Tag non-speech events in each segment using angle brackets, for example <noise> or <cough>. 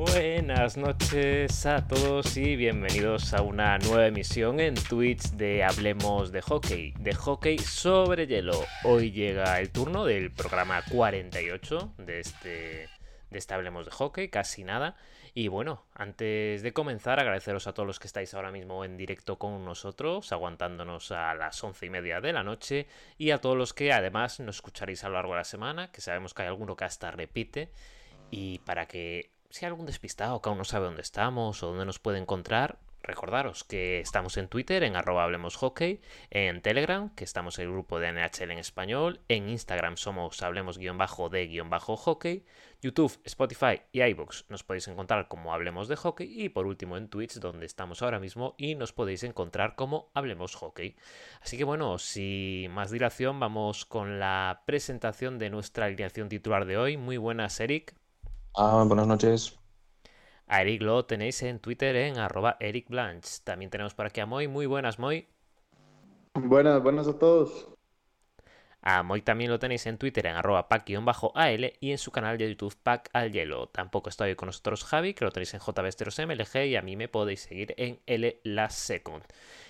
Buenas noches a todos y bienvenidos a una nueva emisión en Twitch de Hablemos de Hockey, de hockey sobre hielo. Hoy llega el turno del programa 48 de este, de este Hablemos de Hockey, casi nada. Y bueno, antes de comenzar, agradeceros a todos los que estáis ahora mismo en directo con nosotros, aguantándonos a las once y media de la noche, y a todos los que además nos escucharéis a lo largo de la semana, que sabemos que hay alguno que hasta repite, y para que si hay algún despistado que aún no sabe dónde estamos o dónde nos puede encontrar, Recordaros que estamos en Twitter en arroba hablemos hockey, en Telegram, que estamos en el grupo de NHL en español, en Instagram somos hablemos guion bajo de guion bajo hockey, YouTube, Spotify y iBox nos podéis encontrar como hablemos de hockey y por último en Twitch donde estamos ahora mismo y nos podéis encontrar como hablemos hockey. Así que bueno, sin más dilación vamos con la presentación de nuestra alineación titular de hoy. Muy buenas Eric. Ah, buenas noches. A Eric lo tenéis en Twitter en arroba Eric Blanch. También tenemos por aquí a Moy. Muy buenas, Moy. Buenas, buenas a todos. A Moy también lo tenéis en Twitter en arroba pack-al y en su canal de YouTube Pack al Hielo. Tampoco estoy con nosotros Javi, que lo tenéis en JBesteros y a mí me podéis seguir en L la Second.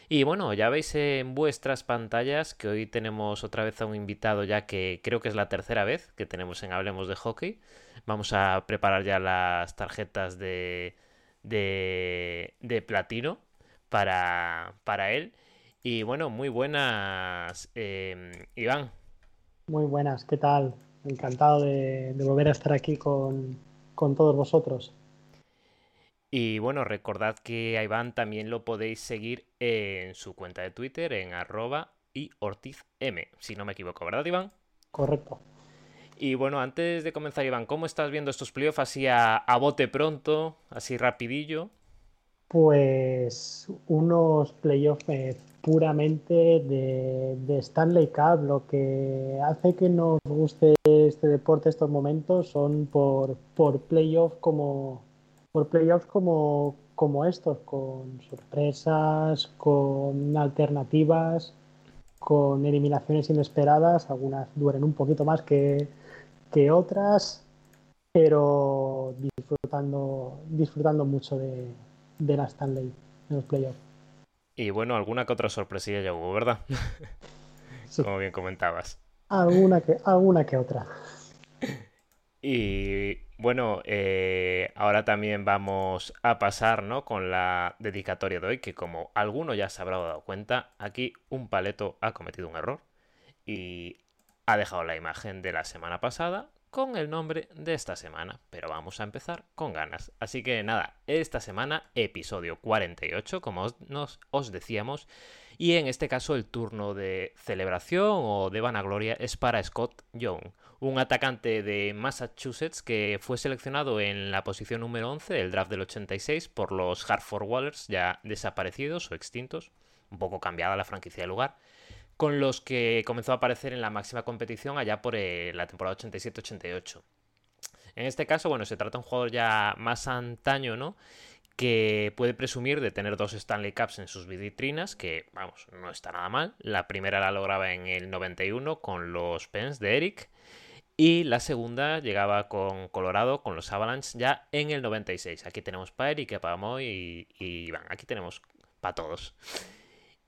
Y bueno, ya veis en vuestras pantallas que hoy tenemos otra vez a un invitado ya que creo que es la tercera vez que tenemos en Hablemos de Hockey. Vamos a preparar ya las tarjetas de, de, platino para, para él. Y bueno, muy buenas, em, Iván. Muy buenas, ¿qué tal? Encantado de, volver a estar aquí con, todos vosotros. Y bueno, recordad que a Iván también lo podéis seguir en su cuenta de Twitter en arroba y Ortiz M, si no me equivoco, ¿verdad, Iván? Correcto. Y bueno, antes de comenzar, Iván, ¿cómo estás viendo estos playoffs así a, bote pronto, así rapidillo? Pues unos playoffs eh, puramente de, Stanley Cup. Lo que hace que nos guste este deporte estos momentos son por, por playoffs como por playoffs como, como estos, con sorpresas, con alternativas, con eliminaciones inesperadas. Algunas duren un poquito más que, que otras, pero disfrutando, disfrutando mucho de, de la Stanley en los playoffs. Y bueno, alguna que otra sorpresilla ya hubo, ¿verdad? <laughs> Como bien comentabas. Alguna que, alguna que otra. Y bueno, eh, ahora también vamos a pasar ¿no? con la dedicatoria de hoy, que como alguno ya se habrá dado cuenta, aquí un paleto ha cometido un error y ha dejado la imagen de la semana pasada con el nombre de esta semana, pero vamos a empezar con ganas. Así que nada, esta semana episodio 48, como nos, os decíamos, y en este caso el turno de celebración o de vanagloria es para Scott Young, un atacante de Massachusetts que fue seleccionado en la posición número 11 del draft del 86 por los Hartford Whalers ya desaparecidos o extintos, un poco cambiada la franquicia de lugar con los que comenzó a aparecer en la máxima competición allá por eh, la temporada 87-88. En este caso, bueno, se trata de un jugador ya más antaño, ¿no? Que puede presumir de tener dos Stanley Cups en sus vitrinas, que, vamos, no está nada mal. La primera la lograba en el 91 con los Pens de Eric. Y la segunda llegaba con Colorado, con los Avalanche, ya en el 96. Aquí tenemos para Eric, para Moy y, y Iván. Aquí tenemos para todos.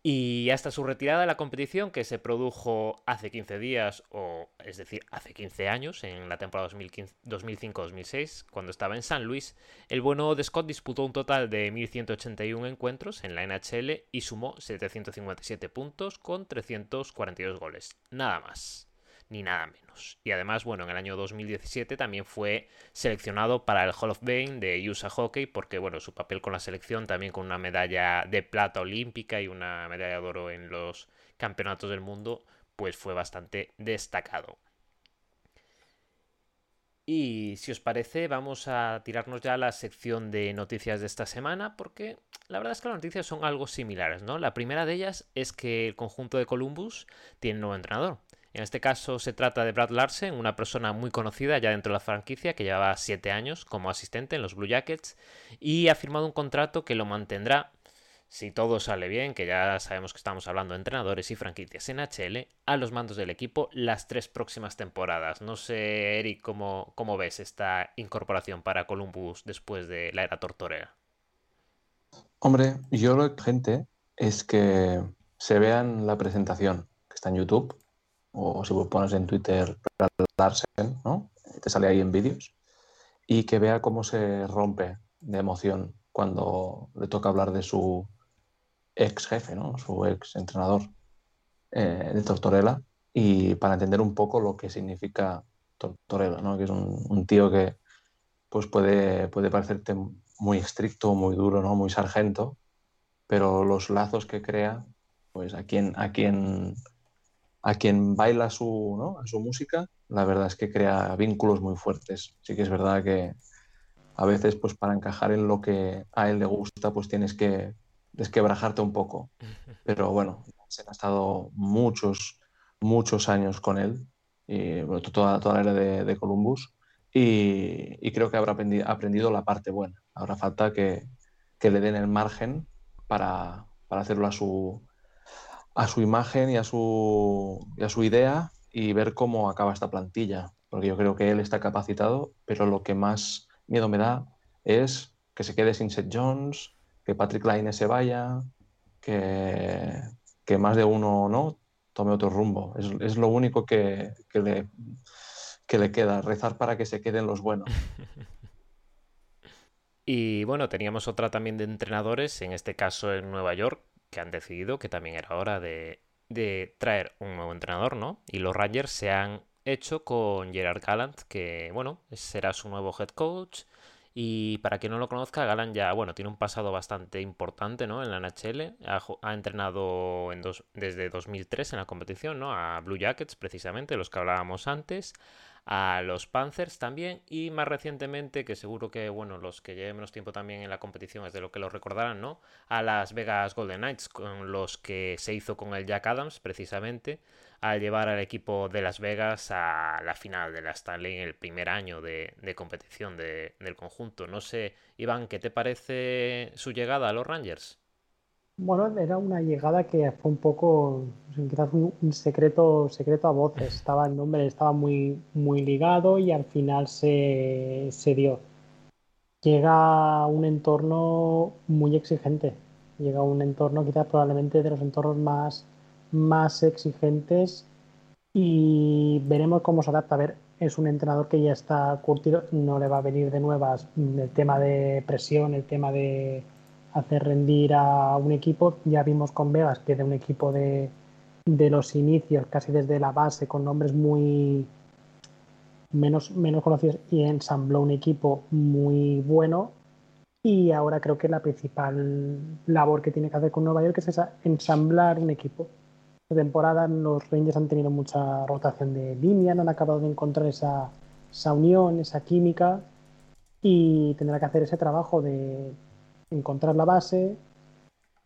Y hasta su retirada de la competición, que se produjo hace 15 días, o es decir, hace 15 años, en la temporada 2005-2006, cuando estaba en San Luis, el bueno de Scott disputó un total de 1.181 encuentros en la NHL y sumó 757 puntos con 342 goles. Nada más ni nada menos. Y además, bueno, en el año 2017 también fue seleccionado para el Hall of Fame de USA Hockey porque, bueno, su papel con la selección también con una medalla de plata olímpica y una medalla de oro en los campeonatos del mundo, pues fue bastante destacado. Y si os parece, vamos a tirarnos ya a la sección de noticias de esta semana, porque la verdad es que las noticias son algo similares, ¿no? La primera de ellas es que el conjunto de Columbus tiene nuevo entrenador. En este caso se trata de Brad Larsen, una persona muy conocida ya dentro de la franquicia que llevaba 7 años como asistente en los Blue Jackets y ha firmado un contrato que lo mantendrá, si todo sale bien, que ya sabemos que estamos hablando de entrenadores y franquicias en HL, a los mandos del equipo las tres próximas temporadas. No sé, Eric, cómo, cómo ves esta incorporación para Columbus después de la era Tortorera. Hombre, yo lo que gente es que se vean la presentación que está en YouTube, o si pones en Twitter Larsen, ¿no? Te sale ahí en vídeos, y que vea cómo se rompe de emoción cuando le toca hablar de su ex jefe, ¿no? su ex entrenador eh, de Tortorella, y para entender un poco lo que significa Tortorella, ¿no? que es un, tío que pues puede, puede parecerte muy estricto, muy duro, ¿no? muy sargento, pero los lazos que crea, pues a quien, a quien, a quien baila su, ¿no? a su música, la verdad es que crea vínculos muy fuertes. Sí que es verdad que a veces, pues para encajar en lo que a él le gusta, pues tienes que desquebrajarte un poco. Pero bueno, se ha estado muchos, muchos años con él, y, toda, toda la era de, Columbus, y, creo que habrá aprendido, la parte buena. Ahora falta que, le den el margen para, hacerlo a su, a su imagen y a su, y a su idea y ver cómo acaba esta plantilla. Porque yo creo que él está capacitado, pero lo que más miedo me da es que se quede sin Seth Jones, que Patrick Laine se vaya, que, que, más de uno no tome otro rumbo. Es, es lo único que, que, le, que le queda, rezar para que se queden los buenos. <laughs> Y bueno, teníamos otra también de entrenadores, en este caso en Nueva York, que han decidido que también era hora de, de traer un nuevo entrenador, ¿no? Y los Rangers se han hecho con Gerard Gallant, que bueno, será su nuevo head coach. Y para quien no lo conozca, Gallant ya, bueno, tiene un pasado bastante importante, ¿no? En la NHL. Ha, entrenado en dos, desde 2003 en la competición, ¿no? A Blue Jackets, precisamente, los que hablábamos antes a los Panthers también y más recientemente, que seguro que bueno, los que lleven menos tiempo también en la competición es de lo que lo recordarán, ¿no? A las Vegas Golden Knights, con los que se hizo con el Jack Adams precisamente, al llevar al equipo de Las Vegas a la final de la Stanley en el primer año de, competición del conjunto. No sé, Iván, ¿qué te parece su llegada a los Rangers? Bueno, era una llegada que fue un poco, quizás un, secreto, secreto a voces. Estaba el nombre, estaba muy, muy ligado y al final se, dio. Llega a un entorno muy exigente. Llega a un entorno quizás probablemente de los entornos más, más exigentes y veremos cómo se adapta. A ver, es un entrenador que ya está curtido, no le va a venir de nuevas el tema de presión, el tema de hacer rendir a un equipo. Ya vimos con Vegas que de un equipo de, de los inicios, casi desde la base, con nombres muy menos, menos conocidos, y ensambló un equipo muy bueno. Y ahora creo que la principal labor que tiene que hacer con Nueva York es ensamblar un equipo. Esta temporada los Rangers han tenido mucha rotación de línea, no han acabado de encontrar esa, esa unión, esa química, y tendrá que hacer ese trabajo de encontrar la base,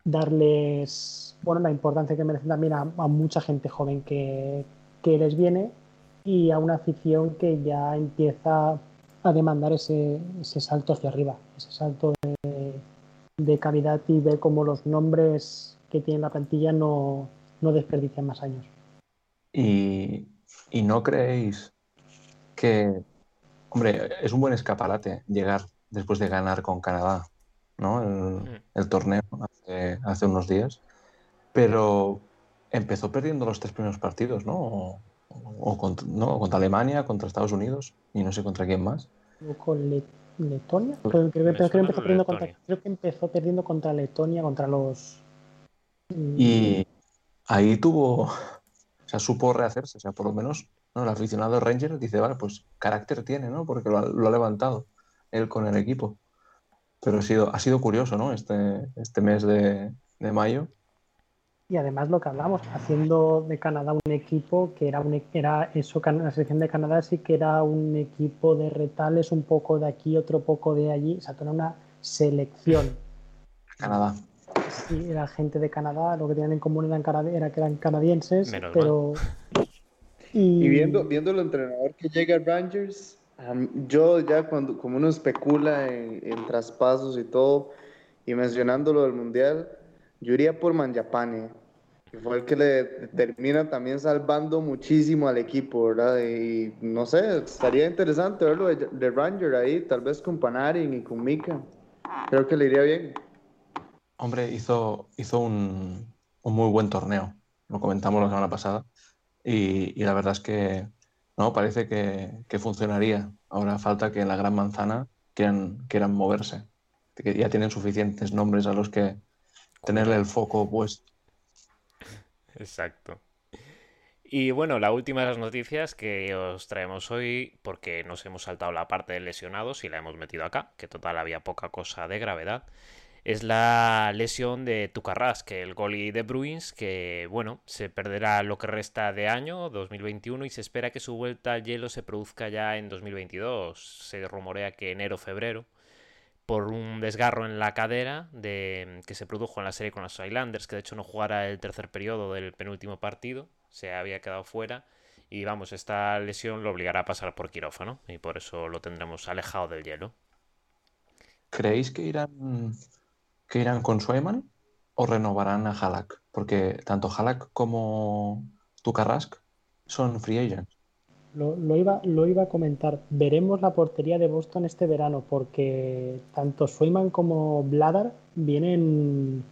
darles bueno, la importancia que merecen también a, mucha gente joven que, les viene y a una afición que ya empieza a demandar ese, salto hacia arriba, ese salto de, calidad y ver cómo los nombres que tiene la plantilla no, desperdician más años. Y, y no creéis que, hombre, es un buen escaparate llegar después de ganar con Canadá ¿no? el, torneo hace, unos días, pero empezó perdiendo los tres primeros partidos, ¿no? O, contra, Alemania, contra Estados Unidos y no sé contra quién más. Con Letonia. Creo, que empezó perdiendo contra, creo que empezó perdiendo contra Letonia, contra los. Y ahí tuvo. <laughs> O sea, supo rehacerse. O sea, por lo menos ¿no? el aficionado Ranger dice, vale, pues carácter tiene, ¿no? Porque lo ha levantado él con el equipo. Pero ha sido, ha sido curioso, ¿no? Este, este mes de, mayo. Y además lo que hablamos, haciendo de Canadá un equipo que era, un, era eso, la selección de Canadá sí que era un equipo de retales, un poco de aquí, otro poco de allí, o sea, era una selección. Canadá. Sí, era gente de Canadá, lo que tenían en común eran era que eran canadienses, pero... Y... viendo, viendo el entrenador que llega a Rangers, yo ya cuando, como uno especula en, traspasos y todo, y mencionando lo del Mundial, Yo iría por Manjapane, que fue el que le termina también salvando muchísimo al equipo, ¿verdad? Y no sé, estaría interesante verlo de, de Ranger ahí, tal vez con Panarin y con Mika. Creo que le iría bien. Hombre, hizo, hizo un, muy buen torneo. Lo comentamos la semana pasada. Y la verdad es que no, parece que, que funcionaría. Ahora falta que en la gran manzana quieran, quieran moverse. Ya tienen suficientes nombres a los que tenerle el foco puesto. Exacto. Y bueno, la última de las noticias que os traemos hoy, porque nos hemos saltado la parte de lesionados y la hemos metido acá, que total había poca cosa de gravedad, es la lesión de que el goalie de Bruins, que bueno, se perderá lo que resta de año, 2021, y se espera que su vuelta al hielo se produzca ya en 2022. Se rumorea que enero-febrero por un desgarro en la cadera de, que se produjo en la serie con los Islanders, que de hecho no jugara el tercer periodo del penúltimo partido, se había quedado fuera. Y vamos, esta lesión lo obligará a pasar por quirófano y por eso lo tendremos alejado del hielo. ¿Creéis que irán, que irán con Swayman o renovarán a Halak? Porque tanto Halak como Tukarrask son free agents. Lo, lo, iba, lo iba a comentar. Veremos la portería de Boston este verano porque tanto Swayman como Bladar vienen,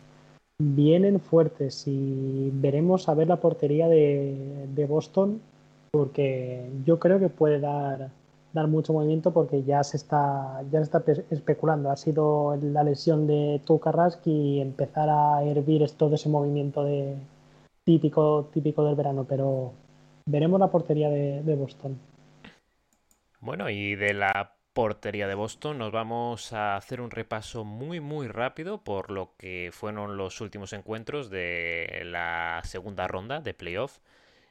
vienen fuertes y veremos a ver la portería de, de Boston porque yo creo que puede dar, dar mucho movimiento porque ya se está ya se está especulando. Ha sido la lesión de Tukarrask y empezar a hervir todo ese movimiento de típico, típico del verano, pero veremos la portería de, de, Boston. Bueno, y de la portería de Boston nos vamos a hacer un repaso muy muy rápido por lo que fueron los últimos encuentros de la segunda ronda de playoff.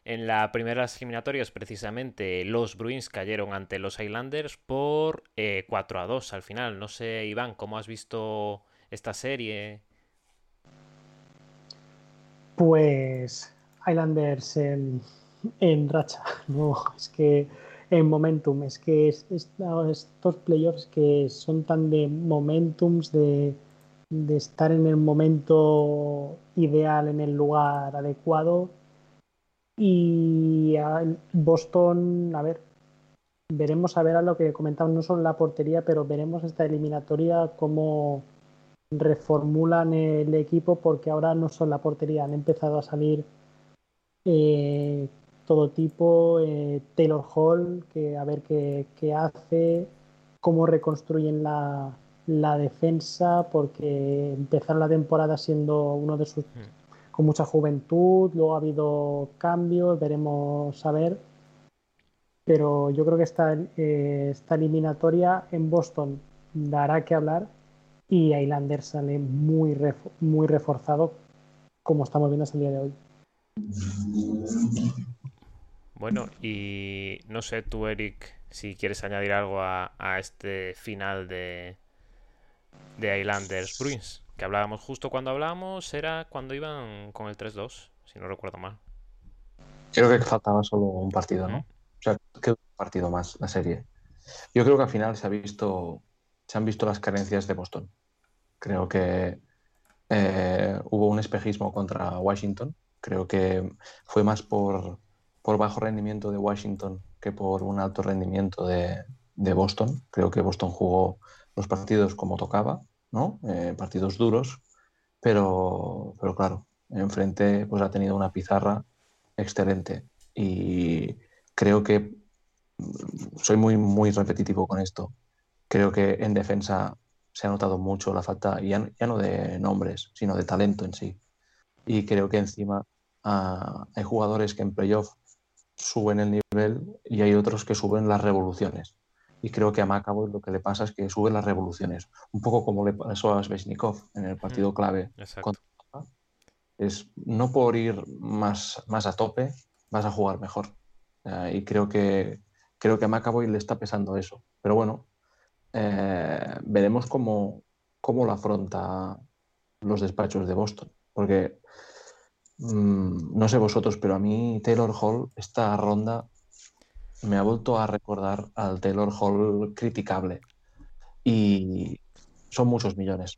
En la primera de las eliminatorias, precisamente, los Bruins cayeron ante los Islanders por eh, 4 a 2 al final. No sé, Iván, ¿cómo has visto esta serie? Pues Islanders en, racha, <laughs> no, es que en momentum, es que es, es, estos playoffs que son tan de momentums, de estar en el momento ideal, en el lugar adecuado, y Boston, a ver, veremos a ver a lo que comentamos, no solo la portería, pero veremos esta eliminatoria cómo reformulan el equipo, porque ahora no son la portería, han empezado a salir eh, todo tipo, eh, Taylor Hall, que a ver qué, qué hace, cómo reconstruyen la, la, defensa, porque empezaron la temporada siendo uno de sus con mucha juventud, luego ha habido cambios, veremos a ver. Pero yo creo que esta, eh, esta eliminatoria en Boston dará que hablar y Islander sale muy, muy reforzado, como estamos viendo hasta el día de hoy. Bueno, y no sé tú, Eric, si quieres añadir algo a, a este final de, de Islanders Bruins que hablábamos justo cuando hablábamos, era cuando iban con el 3-2, si no recuerdo mal. Creo que faltaba solo un partido, ¿no? O sea, que un partido más la serie. Yo creo que al final se ha visto, se han visto las carencias de Boston. Creo que eh, hubo un espejismo contra Washington. Creo que fue más por, por bajo rendimiento de Washington que por un alto rendimiento de, de Boston. Creo que Boston jugó los partidos como tocaba ¿no? Eh, partidos duros, pero, pero claro, enfrente pues ha tenido una pizarra excelente y creo que soy muy, muy repetitivo con esto. Creo que en defensa se ha notado mucho la falta, ya, ya no de nombres, sino de talento en sí. Y creo que encima uh, hay jugadores que en playoff suben el nivel y hay otros que suben las revoluciones. Y creo que a Macabo lo que le pasa es que sube las revoluciones, un poco como le pasó a Sveshnikov en el partido mm, clave. Contra... Es no por ir más, más a tope, vas a jugar mejor. Uh, y creo que, creo que a McAvoy le está pesando eso. Pero bueno, eh, veremos cómo, cómo lo afronta los despachos de Boston. Porque mmm, no sé vosotros, pero a mí Taylor Hall, esta ronda me ha vuelto a recordar al Taylor Hall criticable. Y son muchos millones.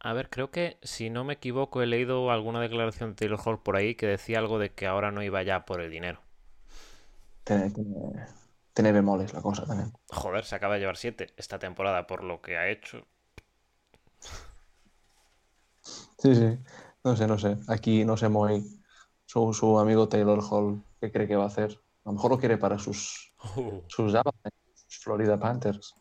A ver, creo que si no me equivoco he leído alguna declaración de Taylor Hall por ahí que decía algo de que ahora no iba ya por el dinero. Tiene, tiene, tiene bemoles la cosa también. Joder, se acaba de llevar 7 esta temporada por lo que ha hecho. Sí, sí. No sé, no sé. Aquí no sé muy su, su amigo Taylor Hall qué cree que va a hacer. A lo mejor lo quiere para sus, Uh, sus sus Florida Panthers.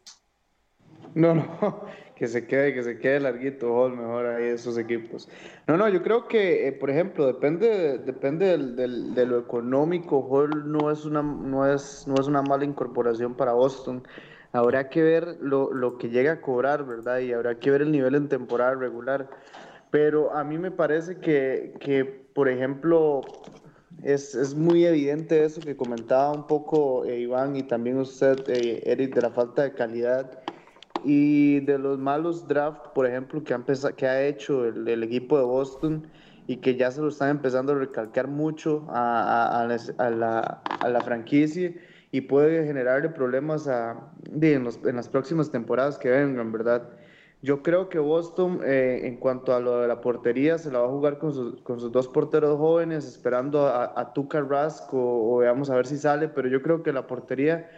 No, no, <laughs> que se quede, que se quede larguito Hall mejor ahí esos equipos. No, no, yo creo que, eh, por ejemplo, depende, depende del, del- de lo económico. Hall no es una, no es, no es una mala incorporación para Boston. Habrá que ver lo, lo que llega a cobrar, ¿verdad? Y habrá que ver el nivel en temporada regular. Pero a mí me parece que, que por ejemplo, es, es muy evidente eso que comentaba un poco eh, Iván y también usted, eh, Eric, de la falta de calidad y de los malos draft, por ejemplo, que ha, empeza- que ha hecho el, equipo de Boston y que ya se lo están empezando a recalcar mucho a, la, franquicia y puede generarle problemas a, en, los- en las próximas temporadas que vengan, ¿verdad? Yo creo que Boston, eh, en cuanto a lo de la portería, se la va a jugar con sus, dos porteros jóvenes, esperando a, Tuca Rask o, veamos a ver si sale, pero yo creo que la portería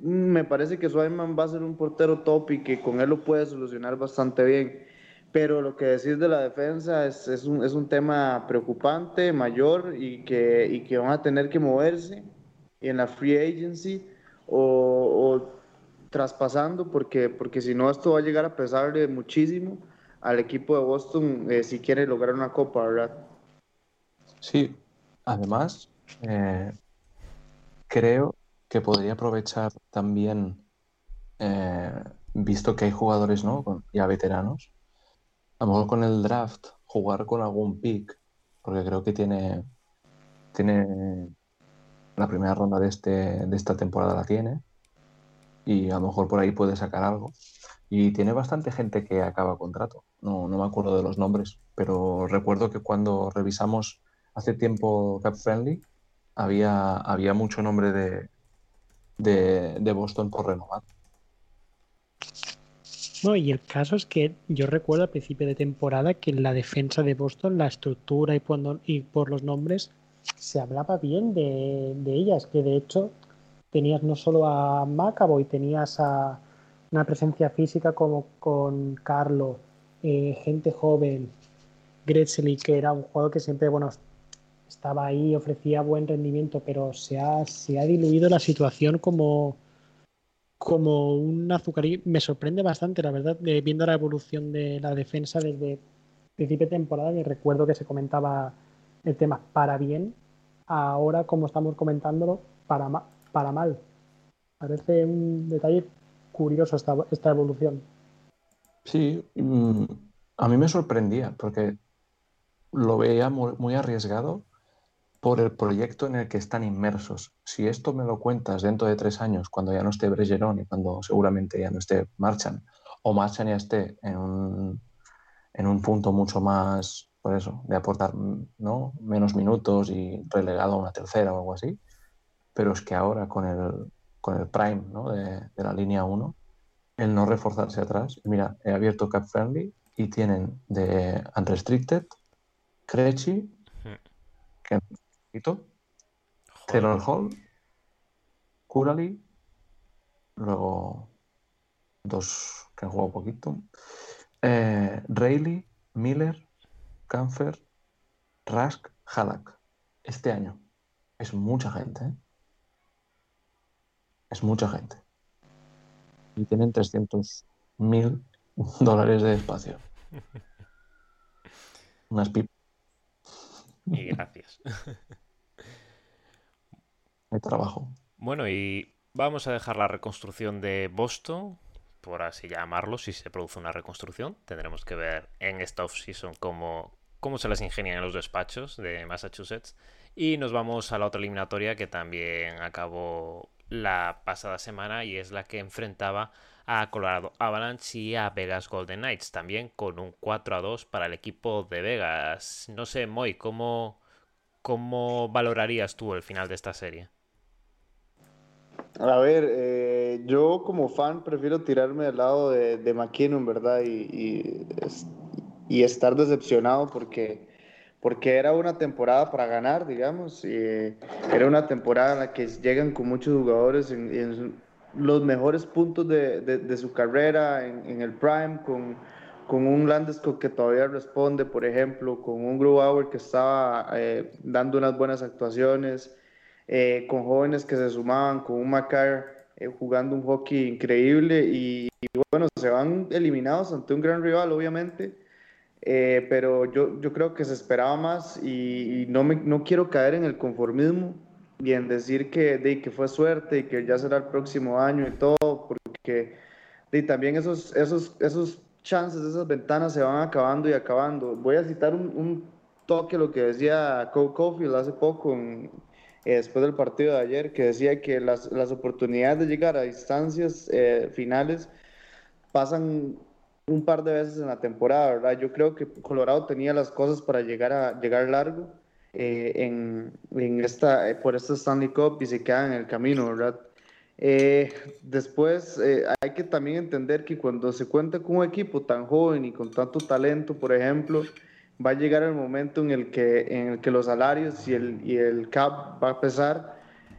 mm, me parece que Swayman va a ser un portero top y que con él lo puede solucionar bastante bien. Pero lo que decís de la defensa es, un, es un tema preocupante, mayor y que, y que van a tener que moverse en la free agency o traspasando porque, porque si no esto va a llegar a pesarle muchísimo al equipo de Boston eh, si quiere lograr una copa, ¿verdad? Sí, además, eh, creo que podría aprovechar también, eh, visto que hay jugadores, ¿no? Con- ya veteranos, a lo mejor con el draft, jugar con algún pick, porque creo que tiene, tiene la primera ronda de, este, de esta temporada la tiene, y a lo mejor por ahí puede sacar algo. Y tiene bastante gente que acaba contrato. No, no me acuerdo de los nombres, pero recuerdo que cuando revisamos hace tiempo Cap Friendly había, había mucho nombre de, de, de Boston por renovar. No, y el caso es que yo recuerdo al principio de temporada que en la defensa de Boston, la estructura y por, y por los nombres, se hablaba bien de, de ellas, que de hecho tenías no solo a Macavoy, tenías a una presencia física como con Carlo, eh, gente joven, Gretzely, que era un jugador que siempre, bueno, estaba ahí, ofrecía buen rendimiento, pero se ha, se ha diluido la situación como, como un azucarillo. Me sorprende bastante, la verdad, viendo la evolución de la defensa desde principio de temporada, que recuerdo que se comentaba el tema para bien, ahora como estamos comentándolo, para, ma- para mal. Parece un detalle curioso esta, esta evolución. Sí, mm, a mí me sorprendía porque lo veía muy, arriesgado por el proyecto en el que están inmersos. Si esto me lo cuentas dentro de tres años, cuando ya no esté Bregeron y cuando seguramente ya no esté Marchand, o Marchand ya esté en un, en un punto mucho más, por eso, de aportar ¿no? menos minutos y relegado a una tercera o algo así, pero es que ahora con el, con el prime ¿no? de, de la línea 1, el no reforzarse atrás. Mira, he abierto Cap Friendly y tienen de Unrestricted, Krejci, que Taylor Hall, Curali, luego dos que han jugado poquito, eh, Rayleigh, Miller, Canfer, Rask, Halak. Este año es mucha gente, ¿eh? Es mucha gente. Y tienen 300 mil <laughs> dólares de espacio. <laughs> Unas pipas Y gracias. <laughs> de trabajo. Bueno, y vamos a dejar la reconstrucción de Boston, por así llamarlo, si se produce una reconstrucción. Tendremos que ver en esta off-season cómo, cómo se las ingenian en los despachos de Massachusetts. Y nos vamos a la otra eliminatoria que también acabó la pasada semana y es la que enfrentaba a Colorado Avalanche y a Vegas Golden Knights, también con un 4 a 2 para el equipo de Vegas. No sé, Moy, ¿cómo, cómo valorarías tú el final de esta serie? A ver, eh, yo como fan prefiero tirarme del lado de, de McKinnon, ¿verdad? Y, y es- y estar decepcionado porque, porque era una temporada para ganar, digamos. era una temporada en la que llegan con muchos jugadores en, los mejores puntos de, de, su carrera, en, en, el prime, con, con un Landeskog que todavía responde, por ejemplo, con un Grubauer que estaba eh, dando unas buenas actuaciones, eh, con jóvenes que se sumaban, con un Macar eh, jugando un hockey increíble y, bueno, se van eliminados ante un gran rival, obviamente, pero yo, yo creo que se esperaba más y, no, me, no quiero caer en el conformismo y en decir que, de, que fue suerte y que ya será el próximo año y todo, porque de, también esos, esos, esos chances, esas ventanas se van acabando y acabando. Voy a citar un, un toque lo que decía Cole Caulfield hace poco, eh, después del partido de ayer, que decía que las, las oportunidades de llegar a distancias eh, finales pasan un par de veces en la temporada, ¿verdad? Yo creo que Colorado tenía las cosas para llegar, a, llegar largo eh, en, en, esta, por esta Stanley Cup y se quedan en el camino, ¿verdad? Eh, después eh, hay que también entender que cuando se cuenta con un equipo tan joven y con tanto talento, por ejemplo, va a llegar el momento en el que, en el que los salarios y el, y el cap va a pesar.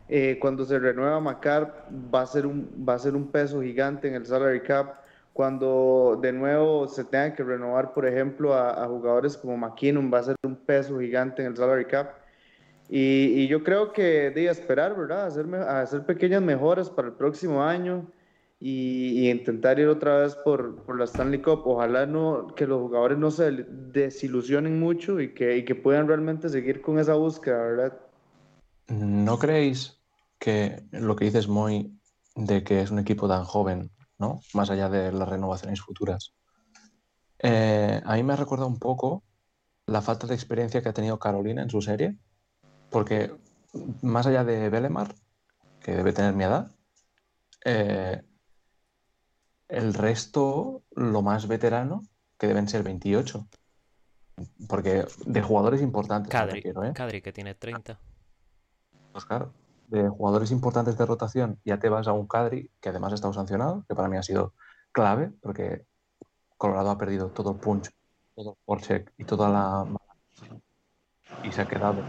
Eh, cuando se renueva Macar va a, ser un, va a ser un peso gigante en el salary cap. Cuando de nuevo se tenga que renovar, por ejemplo, a, a jugadores como McKinnon, va a ser un peso gigante en el salary cap. Y, yo creo que de esperar, ¿verdad? Hacer, hacer pequeñas mejoras para el próximo año y, intentar ir otra vez por, por, la Stanley Cup. Ojalá no, que los jugadores no se desilusionen mucho y que, y que puedan realmente seguir con esa búsqueda, ¿verdad? ¿No creéis que lo que dices, Moy, de que es un equipo tan joven, ¿no? Más allá de las renovaciones futuras. Eh, a mí me recuerda un poco la falta de experiencia que ha tenido Carolina en su serie porque más allá de Belemar, que debe tener mi edad, eh, el resto, lo más veterano, que deben ser 28. Porque de jugadores importantes. Cadri, ¿eh? Cadri que tiene 30. Pues claro, de jugadores importantes de rotación, ya te vas a un Cadri que además ha estado sancionado, que para mí ha sido clave, porque Colorado ha perdido todo el punch, todo el forecheck y toda la. y se ha quedado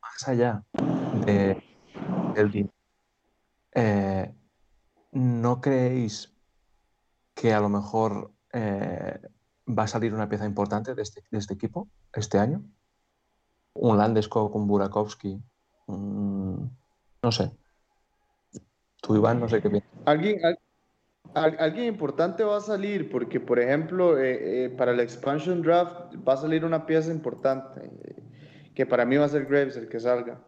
más allá de, del eh, ¿no creéis que a lo mejor eh, va a salir una pieza importante de este, de este equipo este año? Un Landeskog, un Burakovsky, no sé. Tú, Iván, no sé qué piensas. ¿Alguien, alguien importante va a salir, porque por ejemplo, eh, eh, para el expansion draft va a salir una pieza importante, eh, que para mí va a ser Graves el que salga.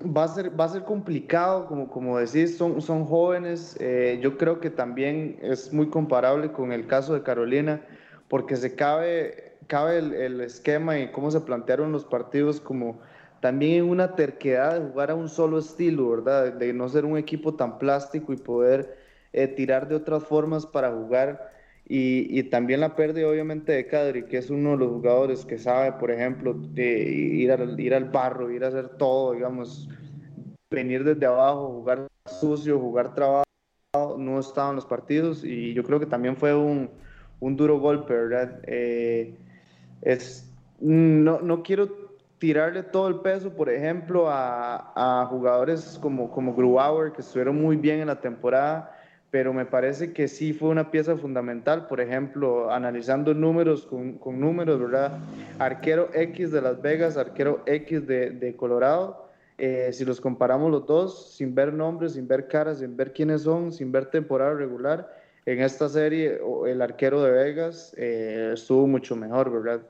Va, a ser, va a ser complicado, como, como decís, son, son jóvenes. yo creo que también es muy comparable con el caso de Carolina, porque se cabe, cabe el, el esquema y cómo se plantearon los partidos como también en una terquedad de jugar a un solo estilo, ¿verdad? De no ser un equipo tan plástico y poder eh, tirar de otras formas para jugar. Y, también la pérdida, obviamente, de Cadri, que es uno de los jugadores que sabe, por ejemplo, ir, al, ir al barro, ir a hacer todo, digamos, venir desde abajo, jugar sucio, jugar trabajo, no estaba en los partidos. Y yo creo que también fue un, un duro golpe, ¿verdad? Eh, es, no, no quiero tirarle todo el peso, por ejemplo, a, jugadores como, como Grubauer, que estuvieron muy bien en la temporada, pero me parece que sí fue una pieza fundamental, por ejemplo, analizando números con, números, ¿verdad? Arquero X de Las Vegas, arquero X de, Colorado, eh, si los comparamos los dos, sin ver nombres, sin ver caras, sin ver quiénes son, sin ver temporada regular, en esta serie el arquero de Vegas eh, estuvo mucho mejor, ¿verdad?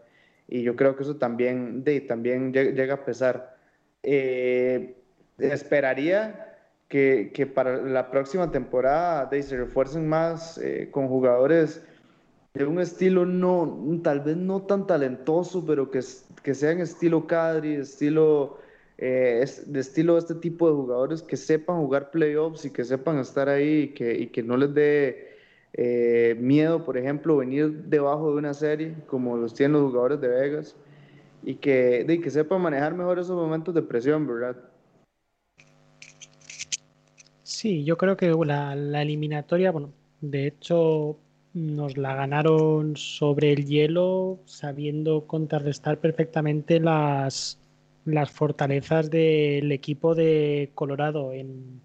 y yo creo que eso también, de, también llega a pesar. Eh, esperaría que, que, para la próxima temporada de, se refuercen más eh, con jugadores de un estilo no, tal vez no tan talentoso, pero que, que sean estilo Cadri, estilo, eh, de estilo este tipo de jugadores que sepan jugar playoffs y que sepan estar ahí y que, y que no les dé eh, miedo, por ejemplo, venir debajo de una serie como los tienen los jugadores de Vegas y que, de, que sepan manejar mejor esos momentos de presión, ¿verdad? Sí, yo creo que la, eliminatoria, bueno, de hecho nos la ganaron sobre el hielo sabiendo contrarrestar perfectamente las, las fortalezas del equipo de Colorado. En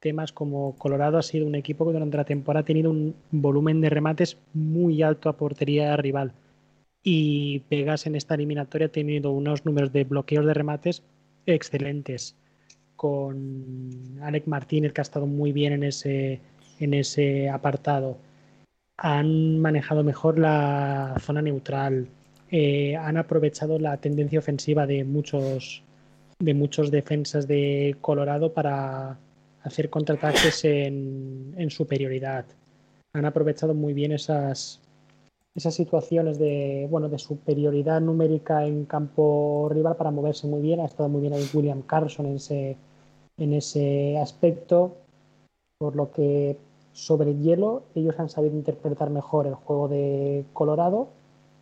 temas como Colorado ha sido un equipo que durante la temporada ha tenido un volumen de remates muy alto a portería rival. Y Vegas en esta eliminatoria ha tenido unos números de bloqueos de remates excelentes con Alec Martínez que ha estado muy bien en ese, en ese apartado han manejado mejor la zona neutral, eh, han aprovechado la tendencia ofensiva de muchos, de muchos defensas de Colorado para hacer contraataques en, en superioridad. Han aprovechado muy bien esas, esas situaciones de, bueno, de superioridad numérica en campo rival para moverse muy bien. Ha estado muy bien ahí William Carson en ese, en ese aspecto, por lo que sobre el hielo, ellos han sabido interpretar mejor el juego de Colorado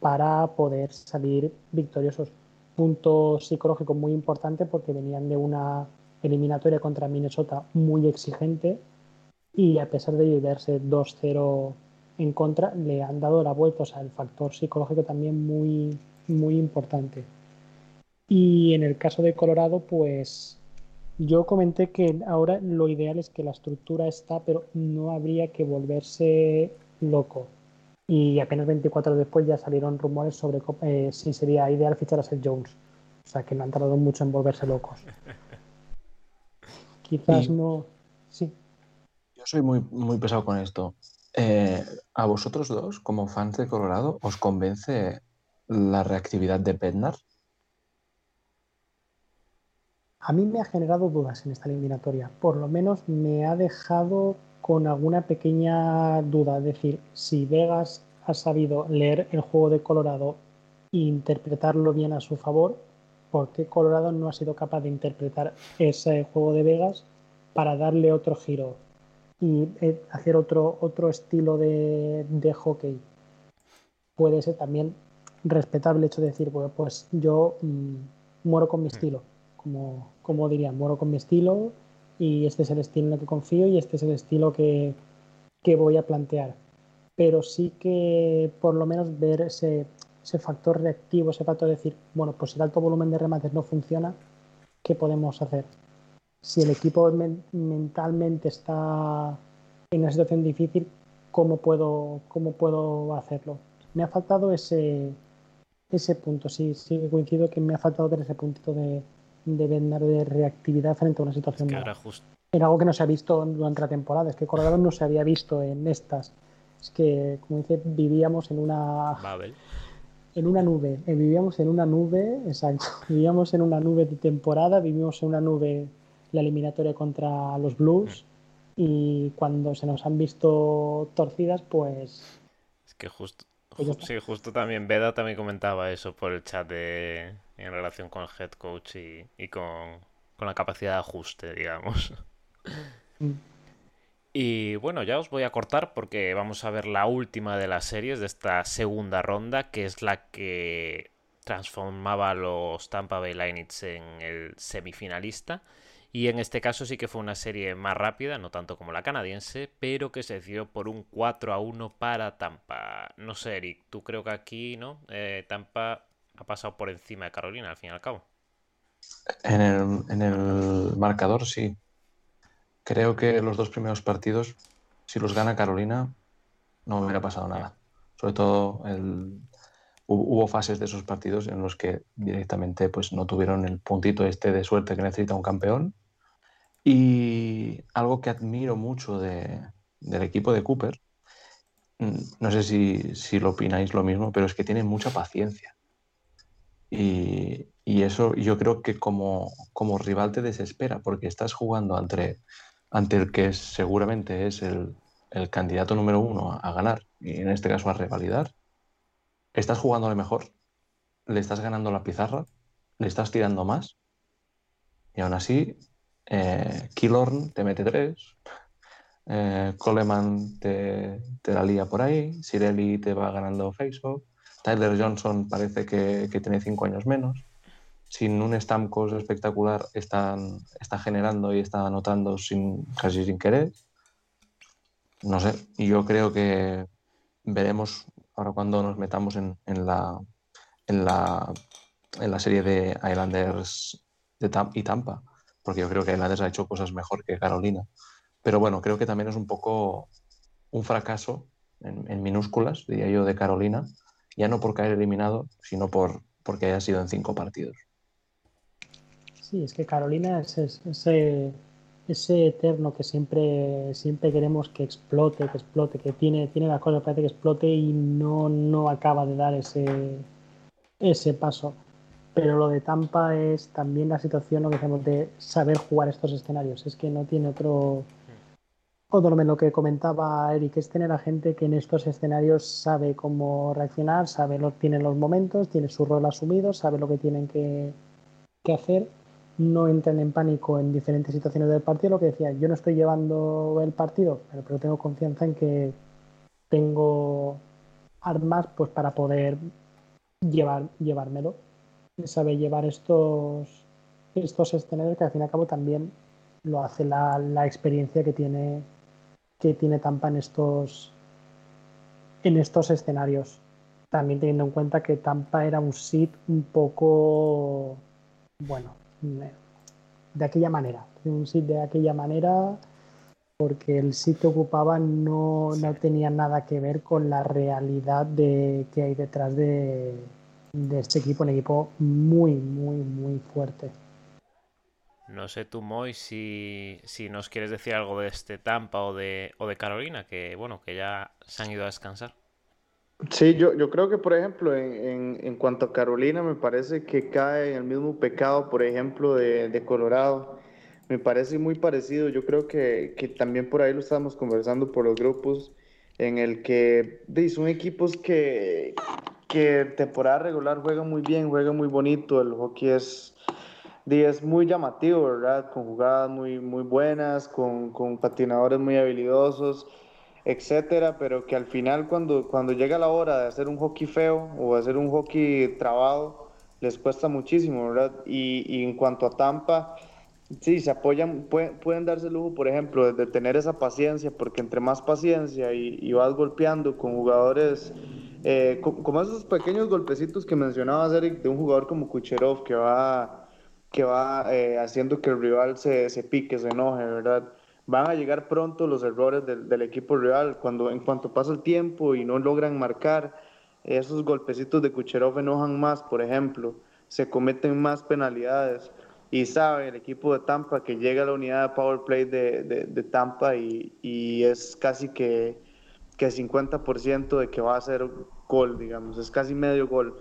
para poder salir victoriosos. Punto psicológico muy importante porque venían de una eliminatoria contra Minnesota muy exigente y a pesar de verse 2-0 en contra, le han dado la vuelta. O sea, el factor psicológico también muy, muy importante. Y en el caso de Colorado, pues yo comenté que ahora lo ideal es que la estructura está, pero no habría que volverse loco. Y apenas 24 después ya salieron rumores sobre eh, si sería ideal fichar a Seth Jones. O sea que no han tardado mucho en volverse locos. <laughs> Quizás no. Sí. Yo soy muy, muy pesado con esto. Eh, ¿A vosotros dos, como fans de Colorado, os convence la reactividad de Bednar? a mí me ha generado dudas en esta eliminatoria. Por lo menos me ha dejado con alguna pequeña duda. Es decir, si Vegas ha sabido leer el juego de Colorado e interpretarlo bien a su favor, ¿por qué Colorado no ha sido capaz de interpretar ese juego de Vegas para darle otro giro y eh, hacer otro, otro estilo de, hockey? Puede ser también respetable el hecho de decir, bueno, pues yo mm, muero con mi mm. estilo como, como diría, muero con mi estilo y este es el estilo en el que confío y este es el estilo que, que voy a plantear. Pero sí que por lo menos ver ese, ese factor reactivo, ese factor de decir, bueno, pues si el alto volumen de remates no funciona, ¿qué podemos hacer? Si el equipo mentalmente está en una situación difícil, ¿cómo puedo, cómo puedo hacerlo? Me ha faltado ese, ese punto, sí, sí coincido que me ha faltado ver ese puntito de, dar de reactividad frente a una situación Era algo que no se ha visto durante la temporada, es que Colorado no se había visto en estas. Es que, como dice, vivíamos en una... En una nube, eh, vivíamos en una nube, exacto, <laughs> vivíamos en una nube de temporada, vivimos en una nube la eliminatoria contra los Blues y cuando se nos han visto torcidas, pues... Es que justo, sí, justo también Veda también comentaba eso por el chat de, en relación con el head coach y, con, la capacidad de ajuste, digamos. Mm. Y bueno, ya os voy a cortar porque vamos a ver la última de las series de esta segunda ronda, que es la que transformaba a los Tampa Bay Lightning en el semifinalista. Y en este caso sí que fue una serie más rápida, no tanto como la canadiense, pero que se decidió por un 4 a 1 para Tampa. No sé, Eric, tú creo que aquí, ¿no? Eh, Tampa ha pasado por encima de Carolina, al fin y al cabo. En el, marcador, sí. Creo que los dos primeros partidos, si los gana Carolina, no hubiera pasado nada. Sobre todo hubo fases de esos partidos en los que directamente pues, no tuvieron el puntito este de suerte que necesita un campeón. Y algo que admiro mucho del equipo de Cooper, mm, no sé si, si lo opináis lo mismo, pero es que tienen mucha paciencia. Y, eso yo creo que como, rival te desespera porque estás jugando ante, ante el que seguramente es el, candidato número uno a, ganar y en este caso a revalidar. Estás jugándole mejor, le estás ganando la pizarra, le estás tirando más y aún así eh, Killorn te mete tres, eh, Coleman te, te, la lía por ahí, Sireli te va ganando Facebook Tyler Johnson parece que, tiene cinco años menos. sin un Stamkos espectacular están, está generando y está anotando sin, casi sin querer. No sé, yo creo que veremos ahora cuando nos metamos en la serie de Islanders de y Tampa, porque yo creo que Islanders ha hecho cosas mejor que Carolina. Pero bueno, creo que también es un poco un fracaso en, en minúsculas, diría yo, de Carolina, ya no por caer eliminado, sino por, porque haya sido en cinco partidos. Sí, es que Carolina es, es, ese, ese eterno que siempre, siempre queremos que explote, que explote, que tiene, tiene las cosas, parece que explote y no, no acaba de dar ese, ese paso. Pero lo de Tampa es también la situación, lo que decimos, de saber jugar estos escenarios. Es que no tiene otro, otro lo que comentaba Eric, es tener a gente que en estos escenarios sabe cómo reaccionar, sabe lo, tiene los momentos, tiene su rol asumido, sabe lo que tienen que, que hacer no entren en pánico en diferentes situaciones del partido. Lo que decía, yo no estoy llevando el partido, pero, pero tengo confianza en que tengo armas pues para poder llevar, llevármelo. Sabe llevar estos, estos escenarios que al fin y al cabo también lo hace la, la experiencia que tiene, que tiene Tampa en estos, en estos escenarios. También teniendo en cuenta que Tampa era un sit un poco, bueno, de aquella manera, un sitio de aquella manera, porque el sitio que ocupaba no, no, tenía nada que ver con la realidad de que hay detrás de, de este equipo, un equipo muy, muy, muy fuerte. No sé tú, Moy, si, si, nos quieres decir algo de este Tampa o de, o de Carolina, que bueno, que ya se han ido a descansar. Sí, yo, yo creo que, por ejemplo, en, en, en, cuanto a Carolina, me parece que cae en el mismo pecado, por ejemplo, de, de Colorado. Me parece muy parecido. Yo creo que, que, también por ahí lo estábamos conversando por los grupos, en el que son equipos que, que temporada regular juegan muy bien, juegan muy bonito. El hockey es, es muy llamativo, ¿verdad? Con jugadas muy, muy buenas, con, con patinadores muy habilidosos etcétera, pero que al final cuando, cuando llega la hora de hacer un hockey feo o hacer un hockey trabado, les cuesta muchísimo, ¿verdad? Y, y en cuanto a Tampa, sí, se apoyan, pueden, pueden, darse el lujo, por ejemplo, de tener esa paciencia, porque entre más paciencia y, y vas golpeando con jugadores, eh, como esos pequeños golpecitos que mencionabas, Eric, de un jugador como Kucherov que va, que va eh, haciendo que el rival se, se pique, se enoje, ¿verdad? van a llegar pronto los errores del, equipo real. Cuando, en cuanto pasa el tiempo y no logran marcar, esos golpecitos de Kucherov enojan más, por ejemplo, se cometen más penalidades. Y sabe el equipo de Tampa que llega a la unidad de power play de, de, de Tampa y, y, es casi que, que 50% de que va a ser gol, digamos, es casi medio gol.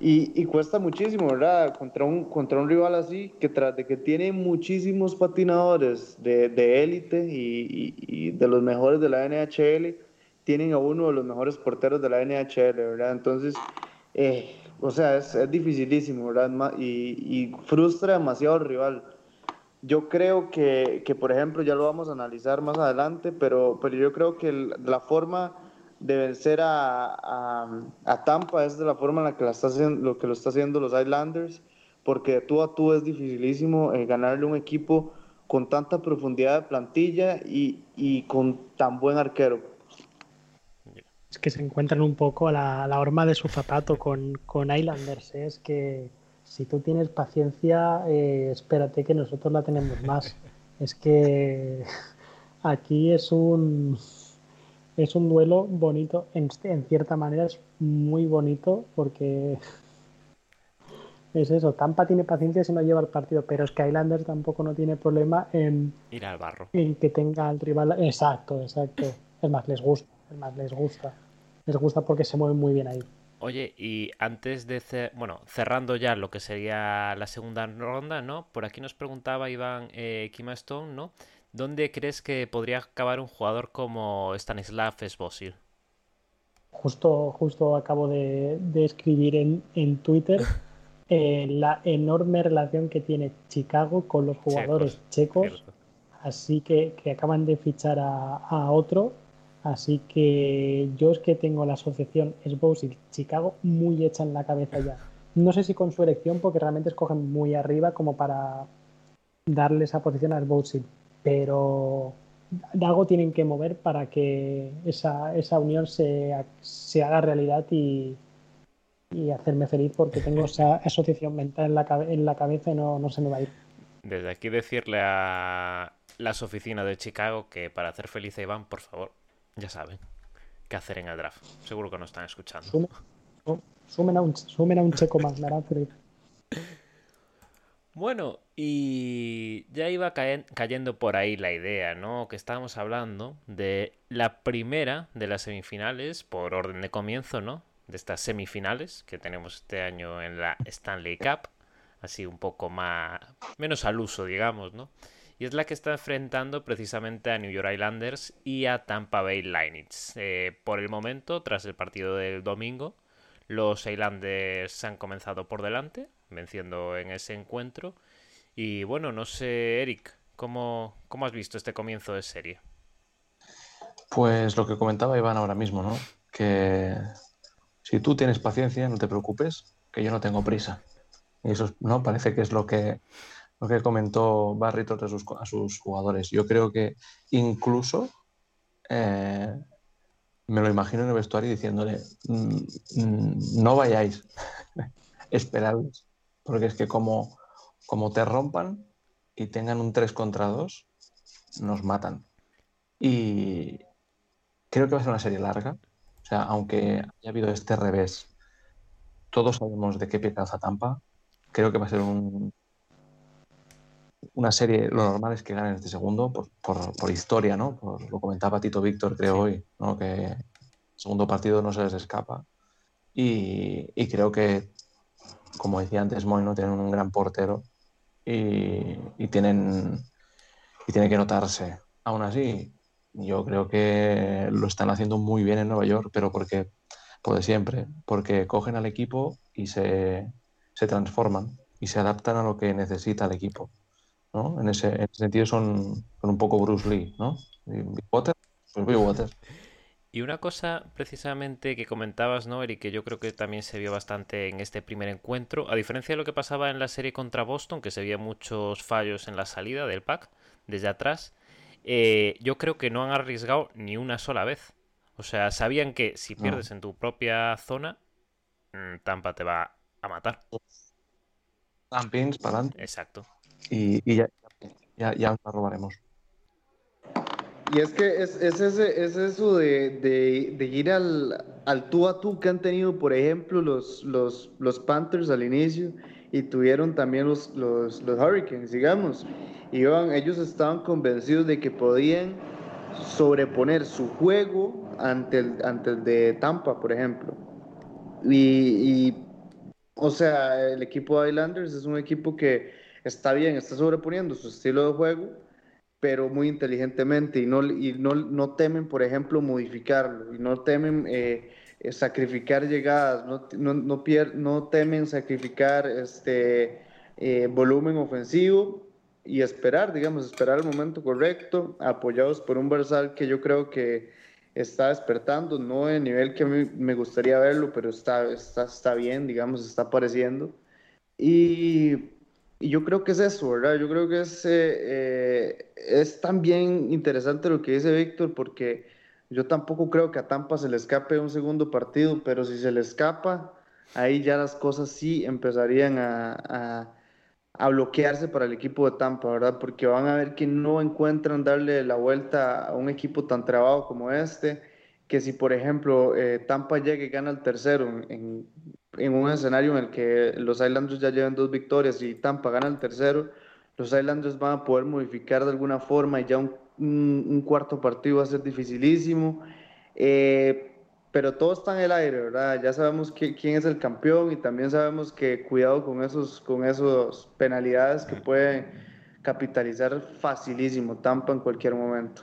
Y, y, cuesta muchísimo, ¿verdad? Contra un, contra un rival así, que tras de que tiene muchísimos patinadores de élite y, y, y, de los mejores de la NHL, tienen a uno de los mejores porteros de la NHL, ¿verdad? Entonces, eh, o sea, es, es, dificilísimo, ¿verdad? Y, frustra demasiado al rival. Yo creo que, que, por ejemplo, ya lo vamos a analizar más adelante, pero, pero yo creo que la forma de vencer a, a, a, Tampa es de la forma en la que, la está lo, que lo está haciendo los Islanders, porque de tú a tú es dificilísimo eh, ganarle un equipo con tanta profundidad de plantilla y, y, con tan buen arquero. Es que se encuentran un poco a la, la horma de su zapato con, con Islanders. ¿eh? Es que si tú tienes paciencia, eh, espérate que nosotros la tenemos más. <laughs> es que <laughs> aquí es un es un duelo bonito, en, en, cierta manera es muy bonito porque <laughs> es eso, Tampa tiene paciencia si no lleva el partido, pero es que Islanders tampoco no tiene problema en ir al barro. En que tenga al rival. Exacto, exacto. Es más, les gusta, es más, les gusta. Les gusta porque se mueven muy bien ahí. Oye, y antes de, cer bueno, cerrando ya lo que sería la segunda ronda, ¿no? Por aquí nos preguntaba Iván eh, Kima Stone, ¿no? ¿Dónde crees que podría acabar un jugador como Stanislav Svozil? Justo, justo acabo de, de escribir en, en Twitter <laughs> eh, la enorme relación que tiene Chicago con los jugadores checos, checos así que, que, acaban de fichar a, a, otro. Así que yo es que tengo la asociación Svozil Chicago muy hecha en la cabeza ya. no sé si con su elección, porque realmente escogen muy arriba como para darle esa posición al Boatseed, pero algo tienen que mover para que esa, esa unión se, se haga realidad y, y hacerme feliz porque tengo <laughs> esa asociación mental en la, en la cabeza y no, no se me va a ir. Desde aquí decirle a las oficinas de Chicago que para hacer feliz a Iván, por favor, ya saben qué hacer en el draft. Seguro que no están escuchando. Sumen, a, un, sumen a un checo más, la Bueno, y ya iba cayendo por ahí la idea, ¿no? Que estábamos hablando de la primera de las semifinales, por orden de comienzo, ¿no? De estas semifinales que tenemos este año en la Stanley Cup, así un poco más, menos al uso, digamos, ¿no? Y es la que está enfrentando precisamente a New York Islanders y a Tampa Bay Lightning. Eh, por el momento, tras el partido del domingo, los Islanders han comenzado por delante, venciendo en ese encuentro. Y bueno, no sé, Eric, ¿cómo, cómo has visto este comienzo de serie? Pues lo que comentaba Iván ahora mismo, ¿no? Que si tú tienes paciencia, no te preocupes, que yo no tengo prisa. Y eso no parece que es lo que lo que comentó Barritos a sus, a sus jugadores. Yo creo que incluso eh, me lo imagino en el vestuario diciéndole, mm, mm, no vayáis, <laughs> esperadles, porque es que como, como te rompan y tengan un 3 contra 2, nos matan. Y creo que va a ser una serie larga. O sea, aunque haya habido este revés, todos sabemos de qué pie calza Tampa. Creo que va a ser un, una serie, lo normal es que ganen este segundo por, por, historia, ¿no? lo comentaba Tito Víctor, creo hoy, ¿no? Que el segundo partido no se les escapa. Y, y creo que, como decía antes Moy, ¿no? Tienen un gran portero y, y, tienen, y tiene que notarse. Aún así, yo creo que lo están haciendo muy bien en Nueva York, pero porque, por de siempre, porque cogen al equipo y se, se transforman y se adaptan a lo que necesita el equipo. En ese, sentido son, un poco Bruce Lee, ¿no? Water, pues Water. Y una cosa precisamente que comentabas, ¿no, Eric? Que yo creo que también se vio bastante en este primer encuentro, a diferencia de lo que pasaba en la serie contra Boston, que se veía muchos fallos en la salida del pack desde atrás, eh, yo creo que no han arriesgado ni una sola vez. O sea, sabían que si pierdes en tu propia zona, mm, Tampa te va a matar. Tampins para adelante. Exacto y, ya, ya, ya nos la robaremos. Y es que es, es, ese, es eso de, de, ir al, al, tú a tú que han tenido, por ejemplo, los, los, los Panthers al inicio y tuvieron también los, los, los Hurricanes, digamos. Y iban, ellos estaban convencidos de que podían sobreponer su juego ante el, ante el de Tampa, por ejemplo. Y, y, o sea, el equipo de Islanders es un equipo que está bien, está sobreponiendo su estilo de juego, pero muy inteligentemente y no, y no, no temen, por ejemplo, modificarlo y no temen eh, sacrificar llegadas, no, no, no, no, temen sacrificar este, eh, volumen ofensivo y esperar, digamos, esperar el momento correcto, apoyados por un Versal que yo creo que está despertando, no de nivel que me gustaría verlo, pero está, está, está bien, digamos, está apareciendo. Y y yo creo que es eso, ¿verdad? Yo creo que es, eh, eh, es también interesante lo que dice Víctor, porque yo tampoco creo que a Tampa se le escape un segundo partido, pero si se le escapa, ahí ya las cosas sí empezarían a, a, bloquearse para el equipo de Tampa, ¿verdad? Porque van a ver que no encuentran darle la vuelta a un equipo tan trabado como este, que si por ejemplo eh, Tampa llega y gana el tercero en, en un escenario en el que los Islanders ya llevan dos victorias y Tampa gana el tercero, los Islanders van a poder modificar de alguna forma y ya un, un, cuarto partido va a ser dificilísimo. Eh, pero todo está en el aire, ¿verdad? Ya sabemos quién es el campeón y también sabemos que cuidado con esos, con esos penalidades que pueden capitalizar facilísimo Tampa en cualquier momento.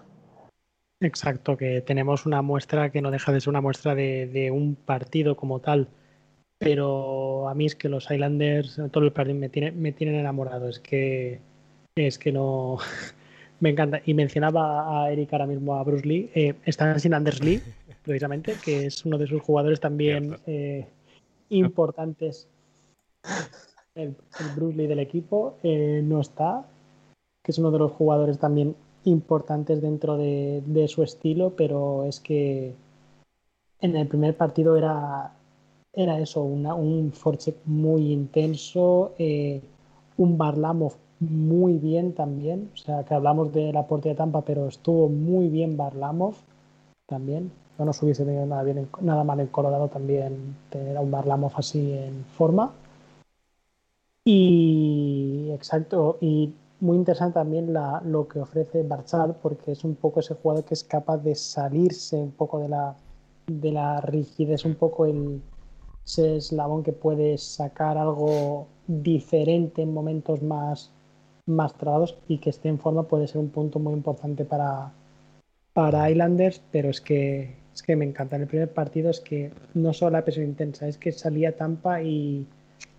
Exacto, que tenemos una muestra que no deja de ser una muestra de, de un partido como tal pero a mí es que los Islanders, todo el partido me, tiene, me tienen enamorado. Es que, es que no. <laughs> me encanta. Y mencionaba a Eric ahora mismo a Bruce Lee. Eh, están sin Anders Lee, <laughs> precisamente, que es uno de sus jugadores también eh, importantes el, Bruce Lee del equipo, eh, no está, que es uno de los jugadores también importantes dentro de, su estilo, pero es que en el primer partido era, era eso, un forecheck muy intenso, eh, un Barlamov muy bien también, o sea, que hablamos de la puerta de Tampa, pero estuvo muy bien Barlamov también. No nos hubiese tenido nada mal en Colorado también tener a un Barlamov así en forma. Y exacto, y muy interesante también lo que ofrece Barchal, porque es un poco ese jugador que es capaz de salirse un poco de la, de la rigidez, un poco el, ese eslabón que puede sacar algo diferente en momentos más, más trabados y que esté en forma puede ser un punto muy importante para, para Islanders, pero es que, es que me encanta. En el primer partido es que no solo la presión intensa, es que salía Tampa y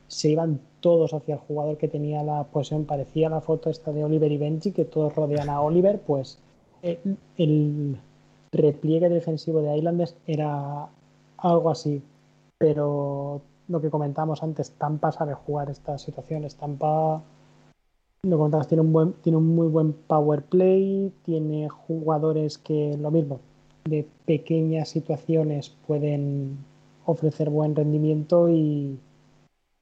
se iban todos hacia el jugador que tenía la posesión. Parecía la foto esta de Oliver y Benji, que todos rodean a Oliver, pues eh, el, repliegue defensivo de Islanders era algo así. Pero lo que comentamos antes, Tampa sabe jugar estas situaciones. Tampa, lo comentabas, tiene un, buen, tiene un muy buen power play, tiene jugadores que lo mismo, de pequeñas situaciones pueden ofrecer buen rendimiento y,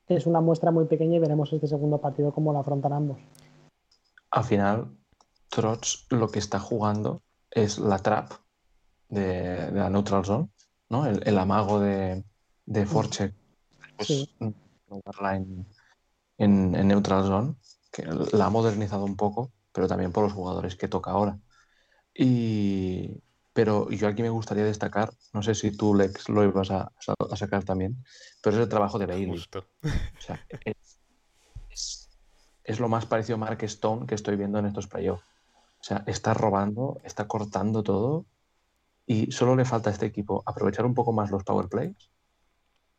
es una muestra muy pequeña y veremos este segundo partido cómo lo afrontan ambos. Al final, Trots lo que está jugando es la trap de, la neutral zone, ¿no? El, amago de, de Forcheck pues, en, en, neutral zone, que la ha modernizado un poco, pero también por los jugadores que toca ahora. Y, pero yo aquí me gustaría destacar, no sé si tú, Lex, lo ibas a, sacar también, pero es el trabajo de Bailey. O sea, es, lo más parecido a Mark Stone que estoy viendo en estos playoffs. O sea, está robando, está cortando todo y solo le falta a este equipo aprovechar un poco más los power plays,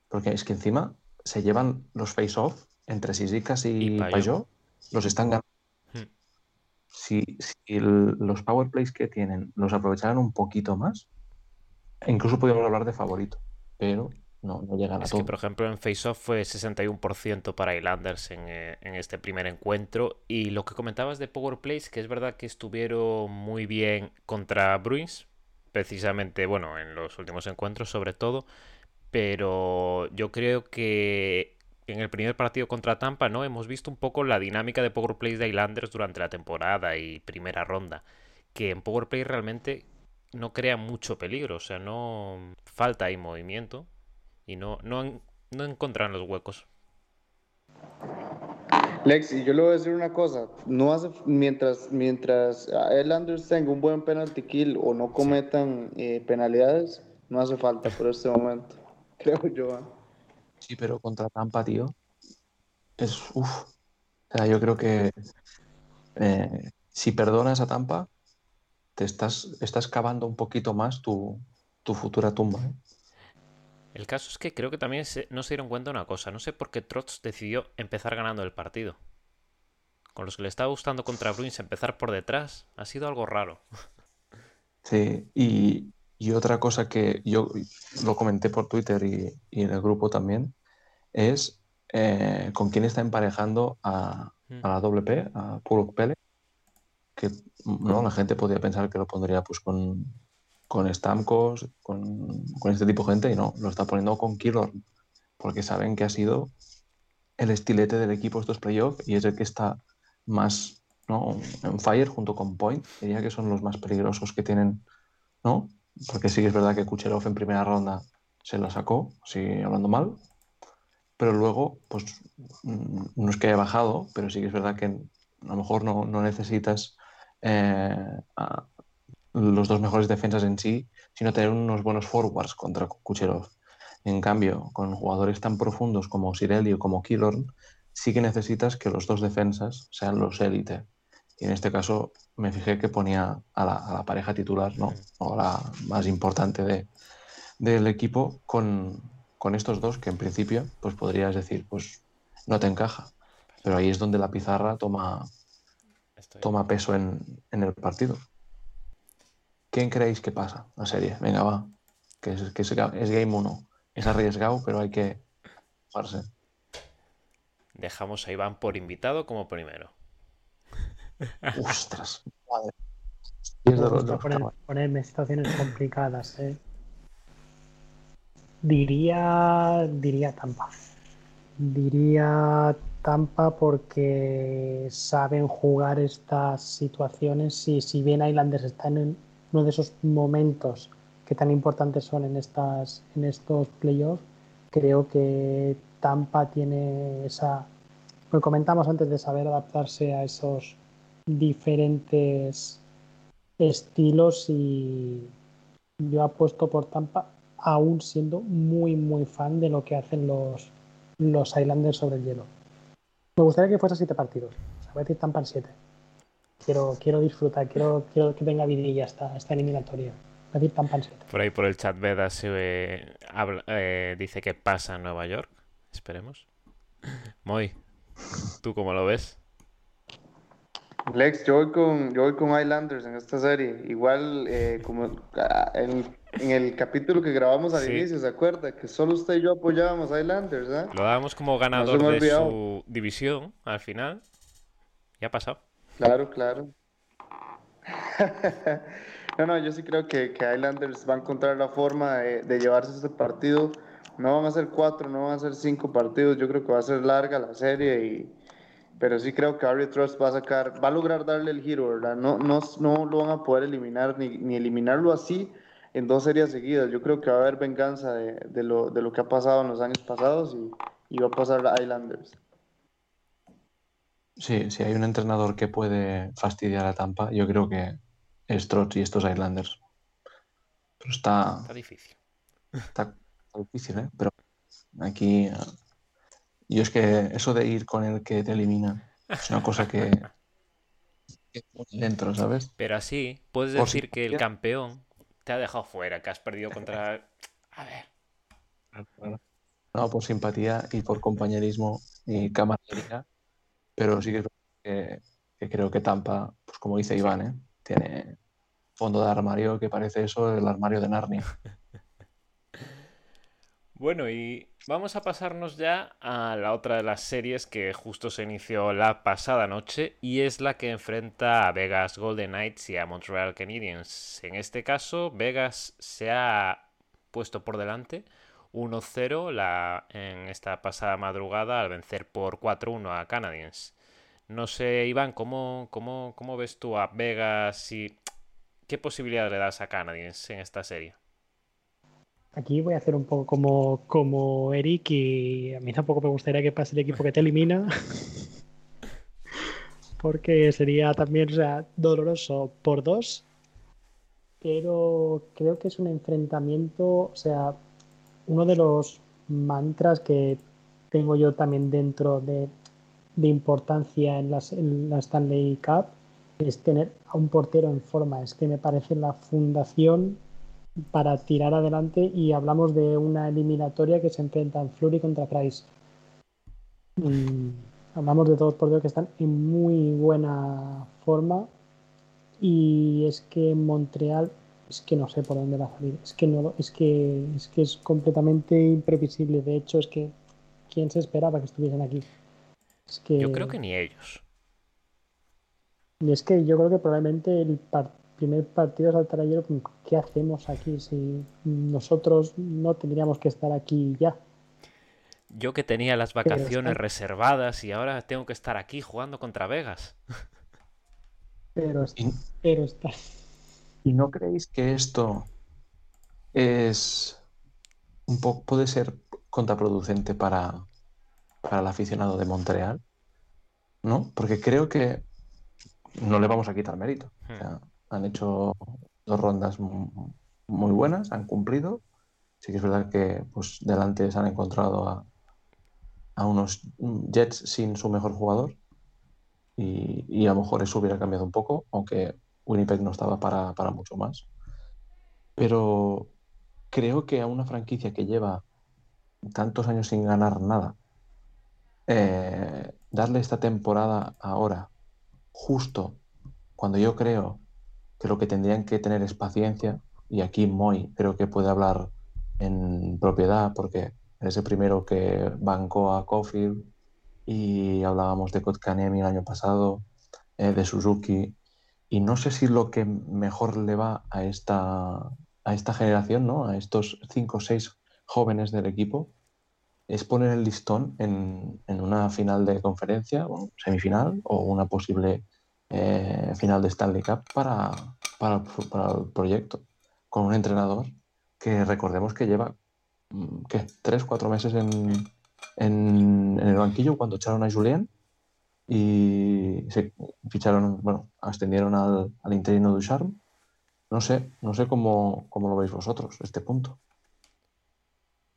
porque es que encima se llevan los face-off entre Sisikas y, y los están ganando si, los power plays que tienen los aprovecharan un poquito más, incluso podríamos hablar de favorito, pero no, no llegan a es que, por ejemplo, en Face-Off fue 61% para Islanders en, eh, en, este primer encuentro. Y lo que comentabas de Power Plays, que es verdad que estuvieron muy bien contra Bruins, precisamente, bueno, en los últimos encuentros sobre todo. Pero yo creo que en el primer partido contra Tampa, ¿no? Hemos visto un poco la dinámica de Power Plays de Islanders durante la temporada y primera ronda. Que en Power Play realmente no crea mucho peligro. O sea, no falta ahí movimiento. Y no, no, no encuentran los huecos. Lexi, yo le voy a decir una cosa. No hace, mientras, mientras Islanders tenga un buen penalty kill o no cometan eh, penalidades, no hace falta por este momento. <laughs> Creo yo. ¿eh? Sí, pero contra Tampa, tío, es uff. O sea, yo creo que eh, si perdonas a Tampa, te estás, estás cavando un poquito más tu, futura tumba. ¿eh? El caso es que creo que también no se dieron cuenta de una cosa. No sé por qué Trotz decidió empezar ganando el partido. Con los que le estaba gustando contra Bruins empezar por detrás, ha sido algo raro. Sí, y, y otra cosa que yo lo comenté por Twitter y, en el grupo también, es eh, con quién está emparejando a, mm. a la WP, a Pulok Pele, que ¿no? la gente podría pensar que lo pondría pues con, con Stamkos, con, con, este tipo de gente, y no, lo está poniendo con Killor, porque saben que ha sido el estilete del equipo estos playoffs y es el que está más ¿no? en fire junto con Point, diría que son los más peligrosos que tienen, ¿no? Porque sí que es verdad que Kucherov en primera ronda se la sacó, sigue hablando mal, pero luego, pues mm, no es que haya bajado, pero sí que es verdad que a lo mejor no, necesitas eh, los dos mejores defensas en sí, sino tener unos buenos forwards contra Kucherov. En cambio, con jugadores tan profundos como Sireli o como Killorn, sí que necesitas que los dos defensas sean los élite. Y en este caso me fijé que ponía a la, pareja titular, ¿no? O la más importante de, del equipo con, estos dos que en principio pues podrías decir, pues no te encaja. Pero ahí es donde la pizarra toma, toma peso en, el partido. ¿Quién creéis que pasa la serie? Venga, va. Que es, que es, Game 1. Es arriesgado, pero hay que jugarse. Dejamos a Iván por invitado como primero. Ostras, madre. Me gusta poner- ponerme en situaciones complicadas. ¿eh? Diría, diría Tampa. Diría Tampa porque saben jugar estas situaciones y si bien Islanders está en uno de esos momentos que tan importantes son en, estas, en estos playoffs, creo que Tampa tiene esa... Lo comentamos antes de saber adaptarse a esos diferentes estilos y yo apuesto por Tampa aún siendo muy muy fan de lo que hacen los, los Islanders sobre el hielo. Me gustaría que fuese siete partidos. O sea, voy a decir Tampa en siete. Quiero, quiero disfrutar, quiero, quiero que tenga vidilla esta, esta eliminatoria. Voy a decir Tampa en siete. Por ahí por el chat Veda se eh, dice que pasa en Nueva York. Esperemos. Moy, ¿tú cómo lo ves? Lex, yo voy con, yo voy con Islanders en esta serie. Igual, eh, como ah, en, en el capítulo que grabamos al Sí. inicio, ¿se acuerda? Que solo usted y yo apoyábamos a Islanders, ¿eh? Lo dábamos como ganador de su división al final. Ya ha pasado. Claro, claro. <laughs> No, no, yo sí creo que, que Islanders va a encontrar la forma de, de llevarse este partido. No van a ser cuatro, no van a ser cinco partidos. Yo creo que va a ser larga la serie, y, pero sí creo que Harry Trust va a sacar, va a lograr darle el giro, ¿verdad? No, no, no lo van a poder eliminar ni, ni eliminarlo así en dos series seguidas. Yo creo que va a haber venganza de, de lo, de lo que ha pasado en los años pasados y, y va a pasar a Islanders. Sí, si hay un entrenador que puede fastidiar a Tampa, yo creo que es Trotz y estos Islanders. Pero está, Está difícil. está difícil, ¿eh? Pero aquí. Yo es que eso de ir con el que te elimina es una cosa que. que dentro, ¿sabes? Pero así, puedes Por decir que el campeón te ha dejado fuera, que has perdido contra... <laughs> A ver, No, por simpatía y por compañerismo y camaradería. Pero sí que, es verdad que, que creo que Tampa, pues como dice Iván, ¿eh? tiene fondo de armario que parece eso el armario de Narnia. <laughs> Bueno, y vamos a pasarnos ya a la otra de las series que justo se inició la pasada noche y es la que enfrenta a Vegas Golden Knights y a Montreal Canadiens. En este caso, Vegas se ha puesto por delante 1-0 la- en esta pasada madrugada al vencer por 4-1 a Canadiens. No sé, Iván, ¿cómo, cómo, cómo ves tú a Vegas y qué posibilidad le das a Canadiens en esta serie? Aquí voy a hacer un poco como, como Eric y a mí tampoco me gustaría que pase el equipo que te elimina. <laughs> Porque sería también o sea, doloroso por dos. Pero creo que es un enfrentamiento, o sea, uno de los mantras que tengo yo también dentro de, de importancia en, las, en la Stanley Cup es tener a un portero en forma. Es que me parece la fundación para tirar adelante y hablamos de una eliminatoria que se enfrentan Fleury contra Price. Mm, hablamos de dos porteros que están en muy buena forma y es que Montreal es que no sé por dónde va a salir. Es que no es que es que es completamente imprevisible. De hecho, es que quién se esperaba que estuviesen aquí. Es que Yo creo que ni ellos. y es que yo creo que probablemente el par- primer partido saltará ayer. ¿Qué hacemos aquí? Si nosotros no tendríamos que estar aquí ya. Yo que tenía las vacaciones está- reservadas y ahora tengo que estar aquí jugando contra Vegas. Pero, Y, pero está. ¿y no creéis que esto es un poco, puede ser contraproducente para, para el aficionado de Montreal? ¿No? Porque creo que no le vamos a quitar mérito. O sea, han hecho dos rondas mu- muy buenas, han cumplido. Sí que es verdad que pues, delante se han encontrado a, a unos Jets sin su mejor jugador. Y, y a lo mejor eso hubiera cambiado un poco, aunque Winnipeg no estaba para, para mucho más. Pero creo que a una franquicia que lleva tantos años sin ganar nada, eh, darle esta temporada ahora, justo cuando yo creo que lo que tendrían que tener es paciencia, y aquí Moy creo que puede hablar en propiedad porque eres el primero que bancó a Caulfield. Y hablábamos de Kotkanemi el año pasado, eh, de Suzuki, y no sé si lo que mejor le va a esta, a esta generación, ¿no? a estos cinco o seis jóvenes del equipo, es poner el listón en, en una final de conferencia, o semifinal, o una posible eh, final de Stanley Cup para, para, para, el proyecto, con un entrenador que recordemos que lleva mm, ¿qué? tres, cuatro meses en, en, en el banquillo cuando echaron a Julien y se ficharon, bueno, ascendieron al, al interino Ducharme. No sé, no sé cómo, cómo lo veis vosotros, este punto.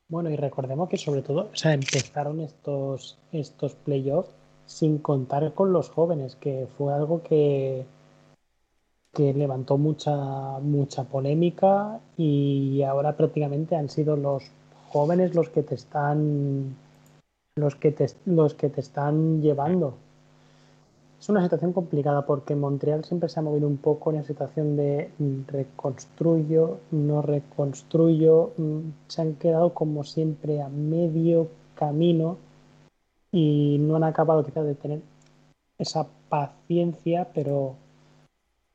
Bueno, y recordemos que sobre todo, o sea, empezaron estos, estos playoffs sin contar con los jóvenes, que fue algo que, que levantó mucha, mucha polémica y ahora prácticamente han sido los jóvenes los que te están los que te, los que te están llevando. Es una situación complicada porque Montreal siempre se ha movido un poco en la situación de reconstruyo, no reconstruyo. Se han quedado como siempre a medio camino y no han acabado quizás de tener esa paciencia, pero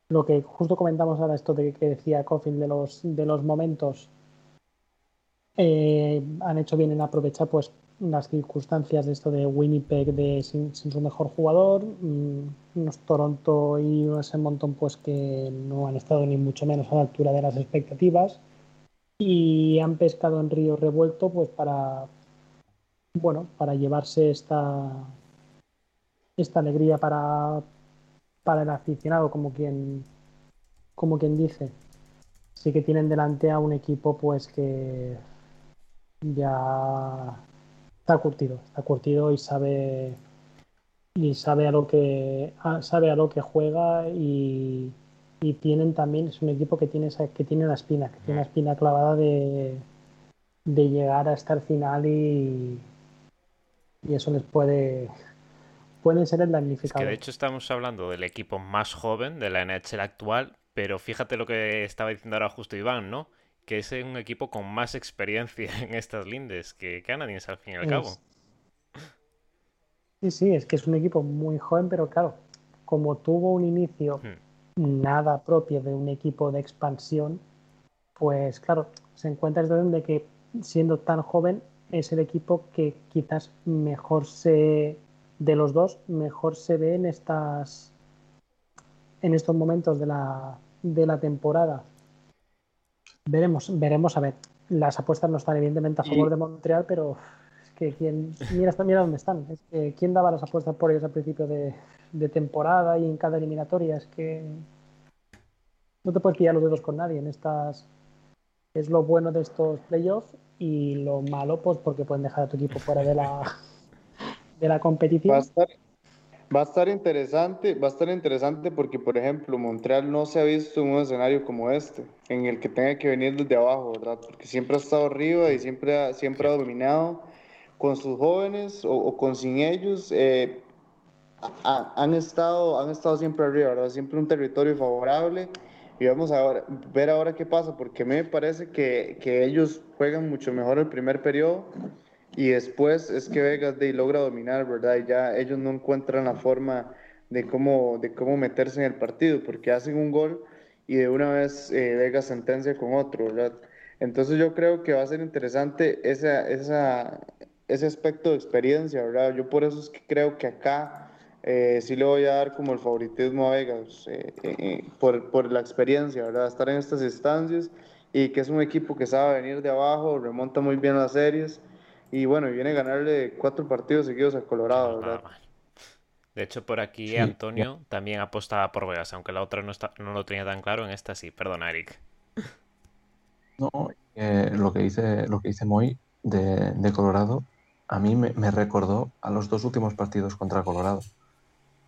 lo que justo comentamos ahora, esto de que decía Coffin de los, de los momentos, eh, han hecho bien en aprovechar pues las circunstancias de esto de Winnipeg de sin, su mejor jugador, mmm, unos Toronto y unos Edmonton pues que no han estado ni mucho menos a la altura de las expectativas. Y han pescado en río revuelto pues para bueno para llevarse esta esta alegría para para el aficionado como quien como quien dice. Sí que tienen delante a un equipo pues que ya está curtido, está curtido y sabe y sabe a lo que sabe a lo que juega y, y tienen también es un equipo que tiene que tiene la espina, que tiene la espina clavada de, de llegar hasta el final y, y eso les puede pueden ser el damnificado. Es que de hecho estamos hablando del equipo más joven de la NHL actual, pero fíjate lo que estaba diciendo ahora justo Iván, ¿no? que es un equipo con más experiencia <laughs> en estas lindes que Canadiens al fin y al cabo. Sí, sí, es que es un equipo muy joven, pero claro, como tuvo un inicio hmm. nada propio de un equipo de expansión, pues claro, se encuentra de que siendo tan joven es el equipo que quizás mejor se de los dos mejor se ve en estas en estos momentos de la, de la temporada Veremos, veremos, a ver. Las apuestas no están evidentemente a favor de Montreal, pero es que quien mira, mira dónde están. Es que quién daba las apuestas por ellos al principio de, de temporada y en cada eliminatoria. Es que no te puedes pillar los dedos con nadie en estas. Es lo bueno de estos playoffs y lo malo, pues porque pueden dejar a tu equipo fuera de la, <laughs> de la competición. Va a estar, Va a estar interesante, va a estar interesante porque, por ejemplo, Montreal no se ha visto en un escenario como este, en el que tenga que venir desde abajo, ¿verdad? Porque siempre ha estado arriba y siempre ha, siempre ha dominado con sus jóvenes o, o con sin ellos. Eh, ha, han, estado, han estado siempre arriba, ¿verdad? Siempre un territorio favorable. Y vamos a ver ahora qué pasa, porque me parece que, que ellos juegan mucho mejor el primer periodo y después es que Vegas de logra dominar, ¿verdad? Y ya ellos no encuentran la forma de cómo, de cómo meterse en el partido, porque hacen un gol y de una vez eh, Vegas sentencia con otro, ¿verdad? Entonces yo creo que va a ser interesante esa, esa, ese aspecto de experiencia, ¿verdad? Yo por eso es que creo que acá eh, sí le voy a dar como el favoritismo a Vegas, eh, eh por, por la experiencia, ¿verdad? Estar en estas instancias y que es un equipo que sabe venir de abajo, remonta muy bien las series y bueno, y viene a ganarle cuatro partidos seguidos a Colorado, ¿verdad? De hecho, por aquí sí, Antonio también apostaba por Vegas, aunque la otra no, está, no lo tenía tan claro, en esta sí. Perdona, Eric. No, eh, lo que dice, lo que dice Moy de, de Colorado, a mí me, me, recordó a los dos últimos partidos contra Colorado.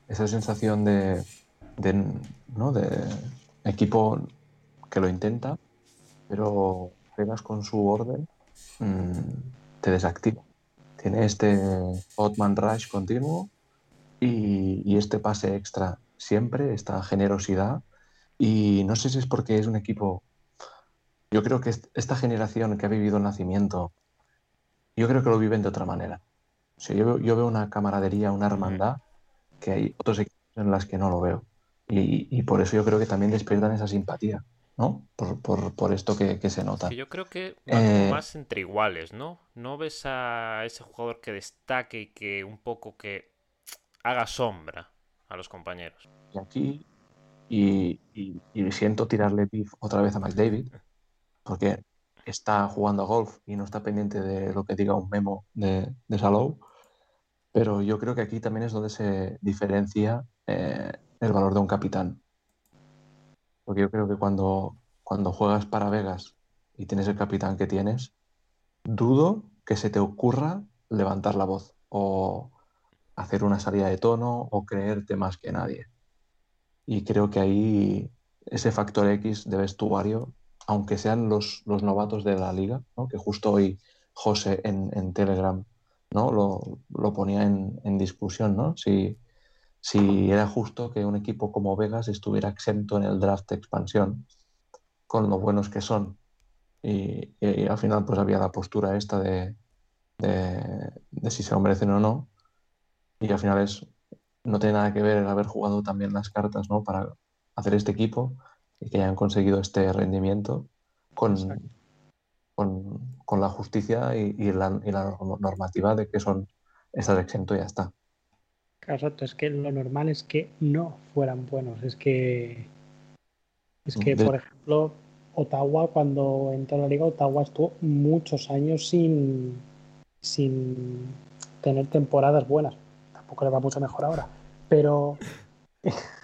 Esa sensación de, de, ¿no? de equipo que lo intenta, pero Vegas con su orden mmm, te desactiva. Tiene este Hotman Rush continuo y, y, este pase extra siempre, esta generosidad. Y no sé si es porque es un equipo. Yo creo que esta generación que ha vivido el nacimiento, yo creo que lo viven de otra manera. yo, veo una camaradería, una hermandad, que hay otros equipos en las que no lo veo. Y, por eso yo creo que también despiertan esa simpatía, ¿no? Por, esto que, se nota. yo creo que eh, más entre iguales, ¿no? No ves a ese jugador que destaque y que un poco que haga sombra a los compañeros. Y aquí, y, siento tirarle pif otra vez a McDavid, porque está jugando a golf y no está pendiente de lo que diga un memo de, de Salou. Pero yo creo que aquí también es donde se diferencia eh, el valor de un capitán. Porque yo creo que cuando, cuando juegas para Vegas y tienes el capitán que tienes, dudo que se te ocurra levantar la voz o hacer una salida de tono o creerte más que nadie. Y creo que ahí ese factor X de vestuario aunque sean los, los novatos de la liga, que justo hoy José en, Telegram ¿no? lo, ponía en, discusión, ¿no? Si, si, era justo que un equipo como Vegas estuviera exento en el draft de expansión, con lo buenos que son. Y, al final pues había la postura esta de, de, si se lo merecen o no. Y al final es, no tiene nada que ver el haber jugado también las cartas ¿no? para hacer este equipo y que hayan conseguido este rendimiento con, con, la justicia y, la, normativa de que son estás exento y ya está. Exacto, es que lo normal es que no fueran buenos. Es que, es que por ejemplo, Ottawa, cuando entró a la liga, Ottawa estuvo muchos años sin, sin tener temporadas buenas. Tampoco le va mucho mejor ahora. Pero <laughs>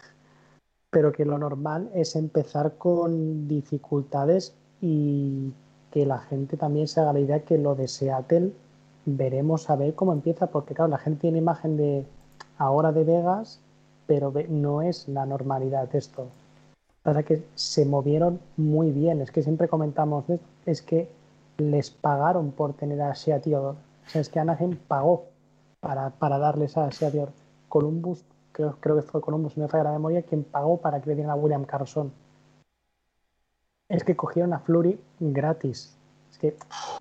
pero que lo normal es empezar con dificultades y que la gente también se haga la idea que lo de Seattle veremos a ver cómo empieza, porque claro, la gente tiene imagen de ahora de Vegas, pero no es la normalidad esto. Para que se movieron muy bien, es que siempre comentamos, es que les pagaron por tener a Seattle. O sea, es que Anaheim pagó para, para darles a Seattle. Columbus creo, que fue Columbus, si me falla la memoria, quien pagó para que le dieran a William Carson. Es que cogieron a Flurry gratis. Es que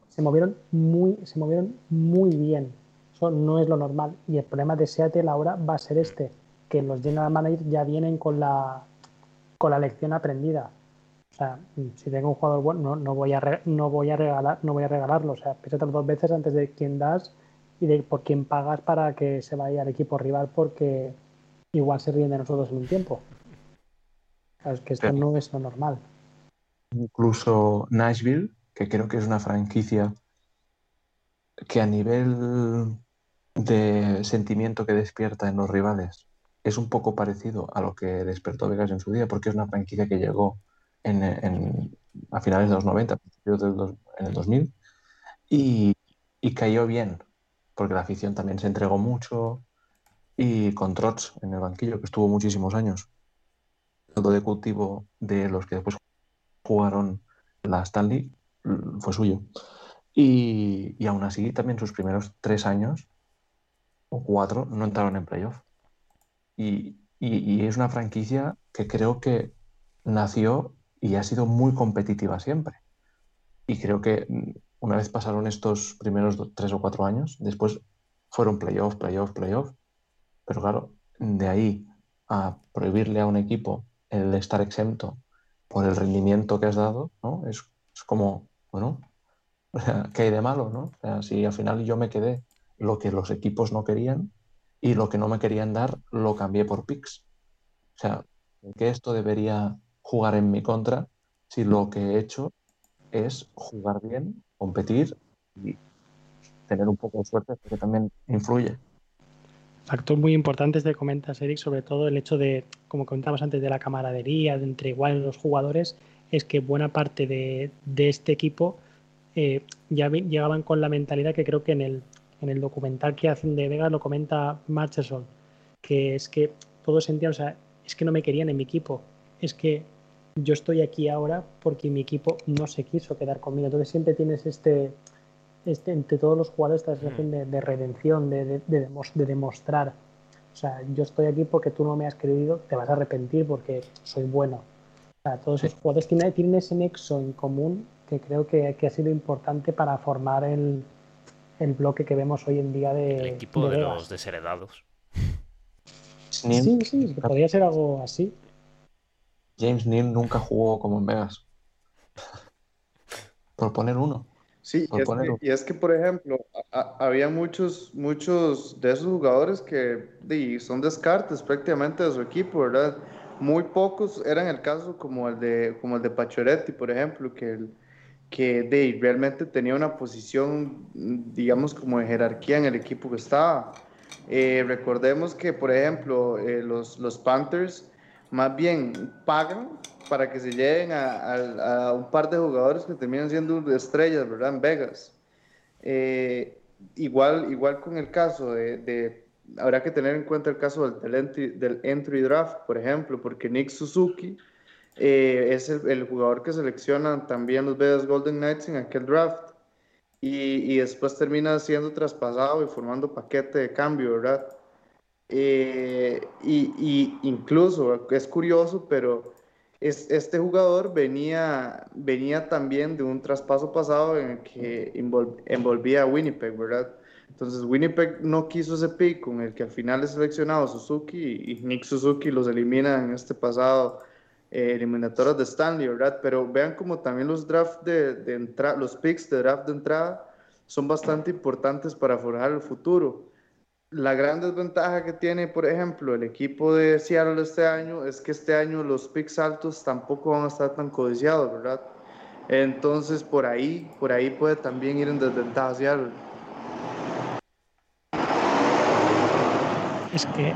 se movieron muy, se movieron muy bien. Eso no es lo normal. Y el problema de Seattle ahora va a ser este, que los general managers ya vienen con la, con la lección aprendida. O sea, si tengo un jugador bueno, no, voy a no voy a regalar, no voy a regalarlo. O sea, piénsate dos veces antes de quién das y de por quién pagas para que se vaya al equipo rival porque igual se ríen de nosotros en un tiempo. es que esto no es lo normal. Incluso Nashville, que creo que es una franquicia que a nivel de sentimiento que despierta en los rivales es un poco parecido a lo que despertó Vegas en su día, porque es una franquicia que llegó en, a finales de los 90, principios del en el 2000, y, y cayó bien, porque la afición también se entregó mucho, y con Trotz en el banquillo, que estuvo muchísimos años. El de cultivo de los que después jugaron la Stanley mm, fue suyo. Y, y, aún así, también sus primeros tres años o cuatro no entraron en playoff. Y, y, es una franquicia que creo que nació y ha sido muy competitiva siempre. Y creo que mm, una vez pasaron estos primeros tres o cuatro años, después fueron playoff, playoff, playoff, pero claro, de ahí a prohibirle a un equipo el estar exento por el rendimiento que has dado, ¿no? Es, como, bueno, <laughs> ¿qué hay de malo, no? O sea, si al final yo me quedé lo que los equipos no querían y lo que no me querían dar lo cambié por picks. O sea, que esto debería jugar en mi contra si lo que he hecho es jugar bien, competir y tener un poco de suerte, porque también influye factor muy importante de comentas, Eric, sobre todo el hecho de, como comentábamos antes, de la camaradería de entre iguales los jugadores, es que buena parte de, este equipo eh, ya llegaban con la mentalidad que creo que en el, en el documental que hacen de Vegas lo comenta Marcherson, que es que todos sentían, o sea, es que no me querían en mi equipo, es que yo estoy aquí ahora porque mi equipo no se quiso quedar conmigo. Entonces siempre tienes este, este, entre todos los jugadores esta sensación mm. de, redención, de, de, demostrar. O sea, yo estoy aquí porque tú no me has querido, te vas a arrepentir porque soy bueno. O sea, todos esos jugadores tienen, tienen, ese nexo en común que creo que, que, ha sido importante para formar el, el bloque que vemos hoy en día de. El equipo de, los desheredados. Sí, sí, que podría ser algo así. James Neal nunca jugó como en Vegas. Por poner uno. Sí, y es, que, y es que, por ejemplo, a- había muchos, muchos de esos jugadores que di, son descartes prácticamente de su equipo, ¿verdad? Muy pocos eran el caso como el de, como el de Pacioretty, por ejemplo, que, el- que di, realmente tenía una posición, digamos, como de jerarquía en el equipo que estaba. Eh, recordemos que, por ejemplo, eh, los, los Panthers más bien pagan para que se lleven a, a- a un par de jugadores que terminan siendo estrellas, ¿verdad? En Vegas. Eh, igual, igual con el caso de, de- habrá que tener en cuenta el caso del, del entry, del entry draft, por ejemplo, porque Nick Suzuki eh, es el, el jugador que seleccionan también los Vegas Golden Knights en aquel draft. Y, y después termina siendo traspasado y formando paquete de cambio, ¿verdad? Eh, y, y incluso es curioso, pero es, este jugador venía, venía también de un traspaso pasado en el que envol- envolvía a Winnipeg, ¿verdad? Entonces Winnipeg no quiso ese pick con el que al final es seleccionado Suzuki y, Nick Suzuki los elimina en este pasado eh, eliminatorias de Stanley, ¿verdad? Pero vean como también los draft de, de los picks de draft de entrada son bastante importantes para forjar el futuro. La gran desventaja que tiene, por ejemplo, el equipo de Seattle este año es que este año los picks altos tampoco van a estar tan codiciados, ¿verdad? Entonces, por ahí, por ahí puede también ir en desventaja Seattle. Es que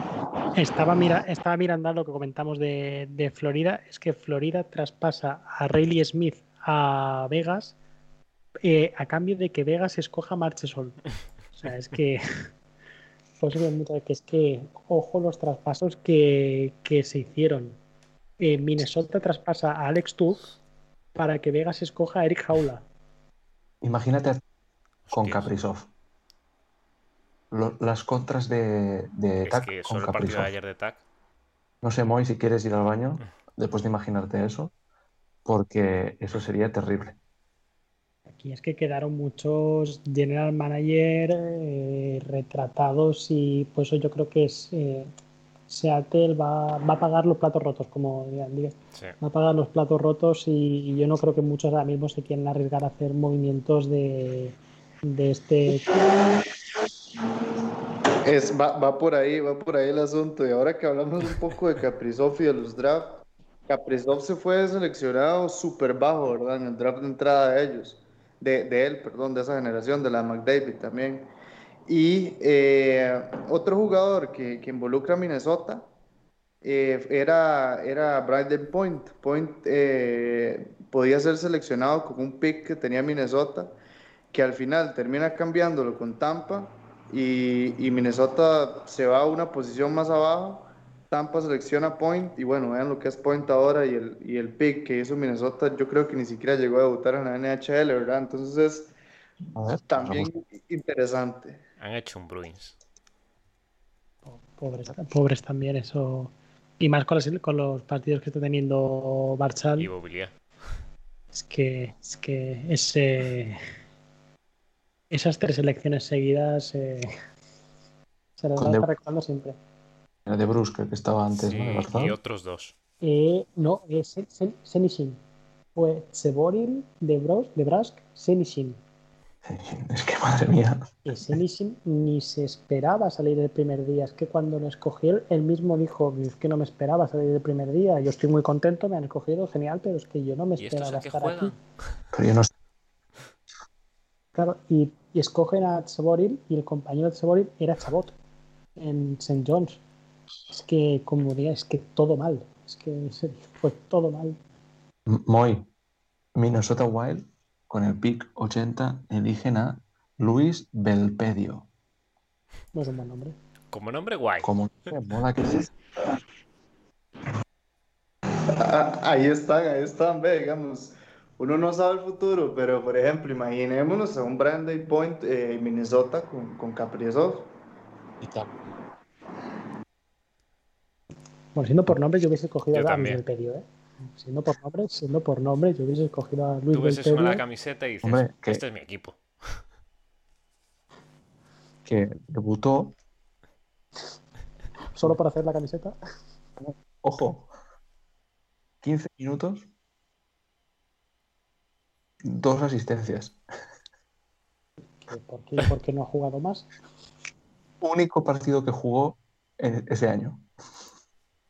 estaba, mira, estaba mirando lo que comentamos de, de Florida. Es que Florida traspasa a Rayleigh Smith a Vegas eh, a cambio de que Vegas escoja Marchesol. O sea, es que. Pues que es que, ojo los traspasos que, que se hicieron. Eh, Minnesota traspasa a Alex Tuch para que Vegas escoja a Eric Jaula. Imagínate a- con. Kaprizov. Lo- las contras de, de Es TAC que con solo el partido Kaprizov. de ayer de TAC. No sé, Moy, si quieres ir al baño después de imaginarte eso, porque eso sería terrible. Aquí es que quedaron muchos general manager eh, retratados y pues eso yo creo que es eh, Seattle va, va a pagar los platos rotos, como digan, digan. Sí. va a pagar los platos rotos y, y yo no creo que muchos ahora mismo se quieran arriesgar a hacer movimientos de, de este Es, va, va por ahí, va por ahí el asunto. Y ahora que hablamos un poco de Kaprizov y de los drafts, Kaprizov se fue seleccionado súper bajo, ¿verdad? En el draft de entrada de ellos, de, él, perdón, de esa generación, de la McDavid también. Y eh, otro jugador que, que involucra a Minnesota eh, era, era Brandon Point. Point eh, podía ser seleccionado con un pick que tenía Minnesota, que al final termina cambiándolo con Tampa y Minnesota se va a una posición más abajo. Tampa selecciona Point y bueno, vean lo que es Point ahora y el, y el pick que hizo Minnesota, yo creo que ni siquiera llegó a debutar en la NHL, ¿verdad? Entonces es también vamos. interesante. Han hecho un Bruins. pobres, pobres también eso y más con los, con los partidos que está teniendo Barchal Y Bobilier. es que es que ese esas tres elecciones seguidas eh, se las Con va a estar recordando siempre de Brusque, que estaba antes, Sí, ¿no? De Barcelona. y otros dos. Eh, no, es Sen- Senishin. Fue Seboril de, Bros, de Brask, Senishin. <laughs> Es que madre mía. Y Senishin ni se esperaba salir el primer día. Es que cuando lo escogió, él mismo dijo: Es que no me esperaba salir el primer día. Yo estoy muy contento, me han escogido, genial, pero es que yo no me ¿Y estos esperaba estar aquí. Pero yo no sé. Claro, y, y escogen a Seboril y el compañero de Seboril era Chabot en St. John's. Es que, como diría, es que todo mal. Es que en serio, fue <laughs> todo mal. Moy, Minnesota Wild, con el pick 80, eligen a Luis Belpedio. No es un buen nombre. Como nombre guay. Como <laughs> mola que es. Ah, Ahí están, ahí están, ve, digamos. Uno no sabe el futuro, pero por ejemplo, imaginémonos a un Brandon Point eh, en Minnesota con, con Kaprizov. Y tal. Bueno, siendo por nombre, yo hubiese escogido Yo a Luis también. Belpedio, ¿eh? Siendo por nombre, siendo por nombre, yo hubiese escogido a Luis Tú ves eso en la Belpedio. camiseta y dices, Hombre, que- este es mi equipo. <laughs> que debutó, Solo para hacer la camiseta. ojo, 15 minutos, dos asistencias. ¿Por qué, por qué no ha jugado más? Único partido que jugó en ese año.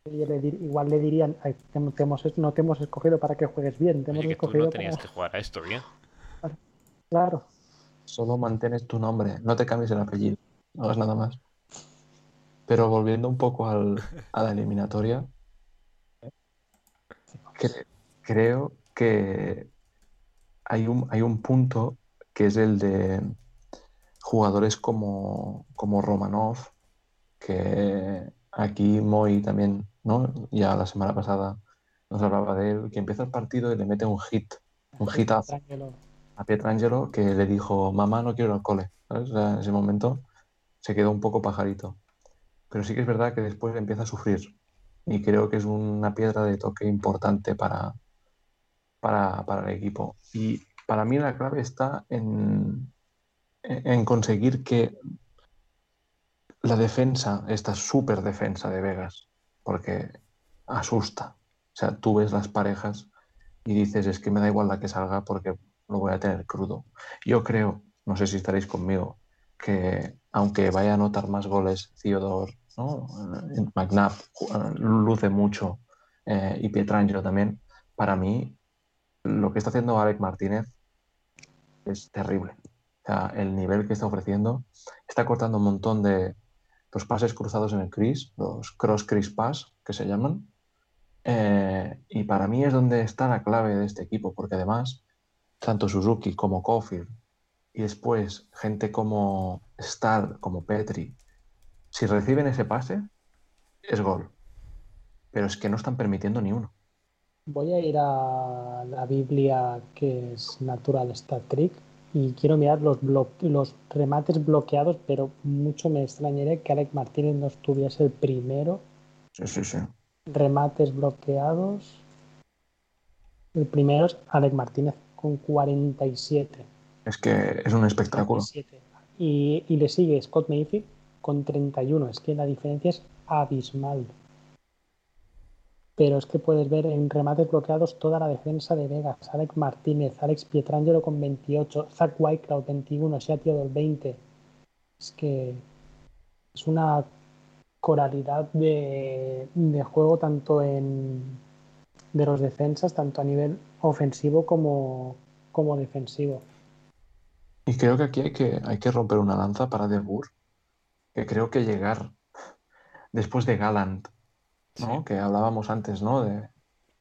Y le dir- igual le dirían, "Ay, te, te hemos, no te hemos escogido para que juegues bien, te hemos Oye, que tú escogido no tenías para... que jugar a esto bien. Claro. Solo mantienes tu nombre, no te cambies el apellido, no hagas nada más. Pero volviendo un poco al- a la eliminatoria, cre- creo que hay un, hay un punto que es el de jugadores como, como Romanov, que aquí Moy también, ¿no? Ya la semana pasada nos hablaba de él, que empieza el partido y le mete un hit, un hitazo Ángelo. a Pietrangelo que le dijo, mamá, no quiero ir al cole. ¿sabes? O sea, en ese momento se quedó un poco pajarito. Pero sí que es verdad que después empieza a sufrir. Y creo que es una piedra de toque importante para, para, para el equipo. Y para mí la clave está en, en conseguir que la defensa, esta súper defensa de Vegas, porque asusta. O sea, tú ves las parejas y dices, es que me da igual la que salga porque lo voy a tener crudo. Yo creo, no sé si estaréis conmigo, que aunque vaya a anotar más goles Theodore, ¿no? Eh, McNabb eh, luce mucho eh, y Pietrangelo también, para mí lo que está haciendo Alec Martínez es terrible. O sea, el nivel que está ofreciendo está cortando un montón de los pases cruzados en el crease, los cross crease pass que se llaman. Eh, y para mí es donde está la clave de este equipo, porque además, tanto Suzuki como Caulfield y después gente como Stahl, como Petri, si reciben ese pase, es gol. Pero es que no están permitiendo ni uno. Voy a ir a la Biblia que es Natural Stat Trick y quiero mirar los, los remates bloqueados, pero mucho me extrañaría que Alec Martínez no estuviese el primero. Sí, sí, sí. Remates bloqueados. El primero es Alec Martínez con 47. Es que es un espectáculo. 47. Y, y le sigue Scott Mayfield con 31. Es que la diferencia es abismal. Pero es que puedes ver en remates bloqueados toda la defensa de Vegas. Alex Martínez, Alex Pietrangelo con 28, Zach Whitecloud 21, Shea Theodore 20. Es que es una coralidad de, juego tanto en de los defensas, tanto a nivel ofensivo como, como defensivo. Y creo que aquí hay que, hay que romper una lanza para De Boer, que creo que llegar después de Gallant, ¿no? Sí. Que hablábamos antes, ¿no? De,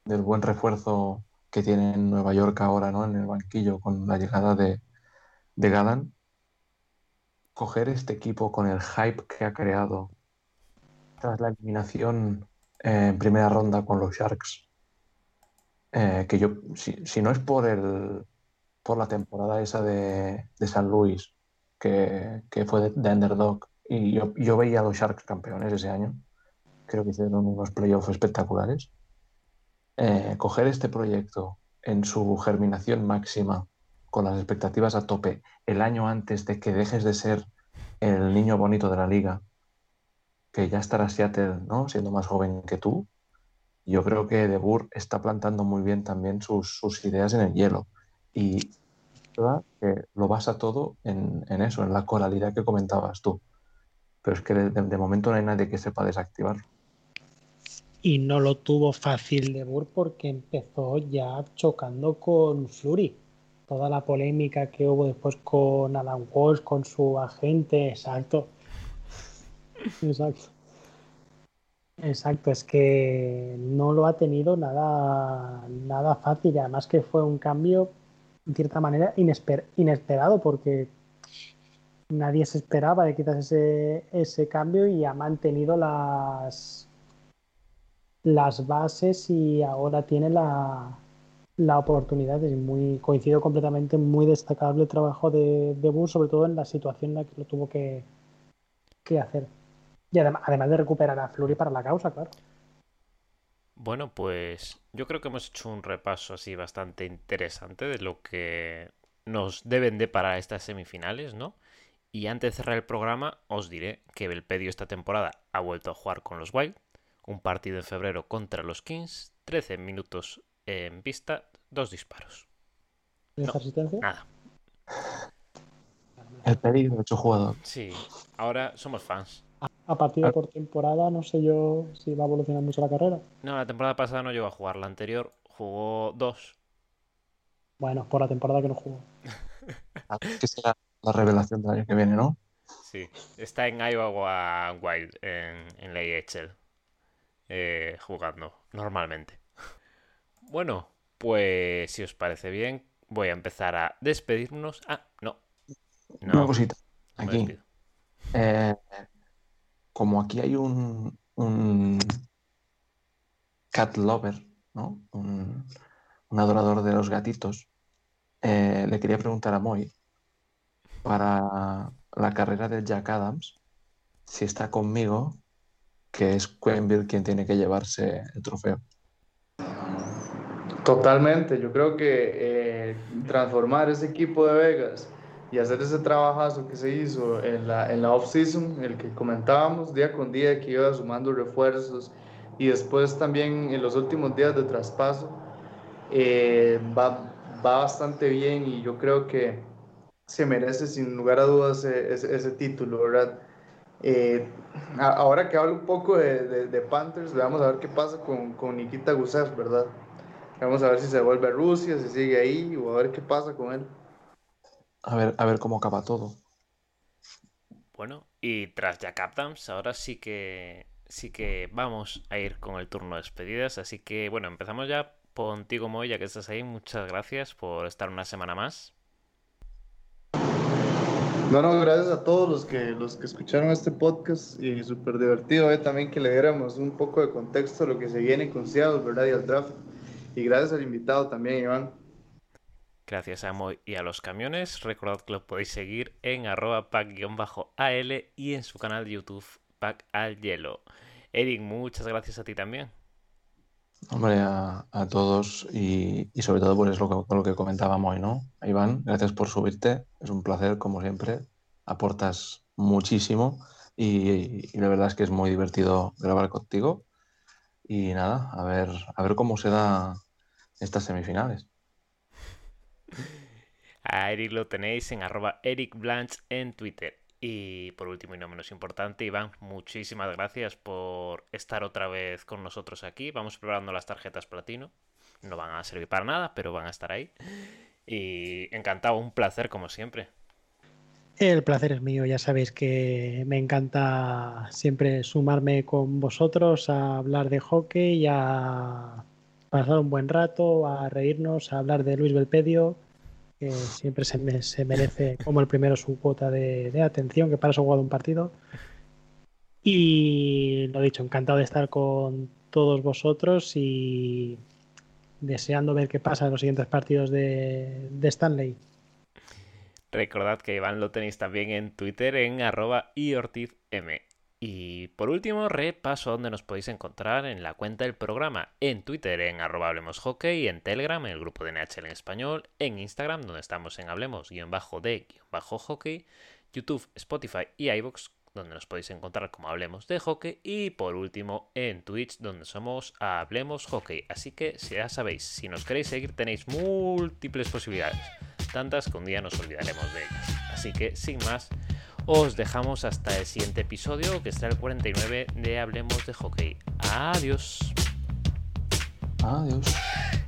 del buen refuerzo que tiene en Nueva York ahora, ¿no? En el banquillo con la llegada de, de Gallant. Coger este equipo con el hype que ha creado tras la eliminación eh, en primera ronda con los Sharks. eh, que yo, si, si no es por el, por la temporada esa de, de San Luis, que, que fue de, de underdog, y yo, yo veía a los Sharks campeones ese año, creo que hicieron unos playoffs espectaculares. Eh, coger este proyecto en su germinación máxima, con las expectativas a tope, el año antes de que dejes de ser el niño bonito de la liga, que ya estará Seattle, ¿no? Siendo más joven que tú. Yo creo que De Boer está plantando muy bien también sus, sus ideas en el hielo. Y lo basa todo en, en eso, en la coralidad que comentabas tú. Pero es que de, de momento no hay nadie que sepa desactivarlo. Y no lo tuvo fácil de Burr porque empezó ya chocando con Flurry. Toda la polémica que hubo después con Alan Walsh, con su agente, exacto. Exacto. Exacto, es que no lo ha tenido nada, nada fácil además que fue un cambio, de cierta manera, inesper- inesperado porque nadie se esperaba de quizás ese, ese cambio y ha mantenido las, las bases y ahora tiene la, la oportunidad. Es muy, coincido completamente, muy destacable el trabajo de, de Bush, sobre todo en la situación en la que lo tuvo que, que hacer. Y además, además de recuperar a Flurry para la causa, claro. Bueno, pues yo creo que hemos hecho un repaso así bastante interesante de lo que nos deben de para estas semifinales, ¿no? Y antes de cerrar el programa, os diré que Belpedio esta temporada ha vuelto a jugar con los Wild, un partido en febrero contra los Kings, 13 minutos en pista, dos disparos. ¿Tienes No. asistencia? Nada. El peligro de hecho jugador. Sí, ahora somos fans. A partido Ah. por temporada, no sé yo si va a evolucionar mucho la carrera. No, la temporada pasada no llegó a jugar, la anterior jugó dos. Bueno, por la temporada que no jugó. <laughs> Que será la revelación del año que viene, ¿no? Sí, está en Iowa Wild, en, en la AHL, eh, jugando normalmente. Bueno, pues si os parece bien, voy a empezar a despedirnos. Ah, no. Una cosita. Aquí. Eh, como aquí hay un, un cat lover, ¿no? Un, un adorador de los gatitos, eh, le quería preguntar a Moy para la carrera de Jack Adams si está conmigo, que es Quenville quien tiene que llevarse el trofeo. Totalmente, yo creo que eh, transformar ese equipo de Vegas y hacer ese trabajazo que se hizo en la, en la off-season, el que comentábamos día con día, que iba sumando refuerzos y después también en los últimos días de traspaso, eh, va, va bastante bien y yo creo que se merece sin lugar a dudas ese, ese- ese título, ¿verdad? Eh, ahora que hablo un poco de, de- de Panthers, vamos a ver qué pasa con, con Nikita Gusev, ¿verdad? Vamos a ver si se vuelve a Rusia, si sigue ahí, o a ver qué pasa con él. A ver, a ver cómo acaba todo. Bueno, y tras Jack Adams, ahora sí que sí que vamos a ir con el turno de despedidas. Así que bueno, empezamos ya contigo, Moy, ya que estás ahí. Muchas gracias por estar una semana más. No, no, gracias a todos los que, los que escucharon este podcast y súper divertido eh, también que le diéramos un poco de contexto a lo que se viene con Seattle, ¿verdad? Y al draft. Y gracias al invitado también, Iván. Gracias a Moy y a los camiones. Recordad que lo podéis seguir en arroba pack-al y en su canal de YouTube Pack al Hielo. Eric, muchas gracias a ti también. Hombre, a, todos y, sobre todo pues es lo que, lo comentábamos hoy, ¿no? Iván, gracias por subirte, es un placer como siempre, aportas muchísimo y, y la verdad es que es muy divertido grabar contigo y nada, a ver, a ver cómo se da estas semifinales. A Eric lo tenéis en arroba Eric Blanch en Twitter. Y por último y no menos importante, Iván, muchísimas gracias por estar otra vez con nosotros aquí. Vamos preparando las tarjetas platino. No van a servir para nada, pero van a estar ahí. Y encantado, un placer como siempre. El placer es mío, ya sabéis que me encanta siempre sumarme con vosotros a hablar de hockey a pasar un buen rato, a reírnos, a hablar de Luis Belpedio, que siempre se, me- se merece como el primero su cuota de, atención, que para eso ha jugado un partido. Y lo dicho, encantado de estar con todos vosotros y deseando ver qué pasa en los siguientes partidos de, de Stanley. Recordad que Iván lo tenéis también en Twitter en arroba iortizm. Y por último, repaso donde nos podéis encontrar en la cuenta del programa. En Twitter en arroba Hablemos en Telegram en el grupo de NHL en español, en Instagram donde estamos en Hablemos-de-hockey, YouTube, Spotify y iVoox donde nos podéis encontrar como Hablemos de Hockey y por último en Twitch donde somos Hablemos Hockey. Así que si ya sabéis, si nos queréis seguir tenéis múltiples posibilidades, tantas que un día nos olvidaremos de ellas. Así que sin más, os dejamos hasta el siguiente episodio que será el 49 de Hablemos de Hockey. Adiós. Adiós.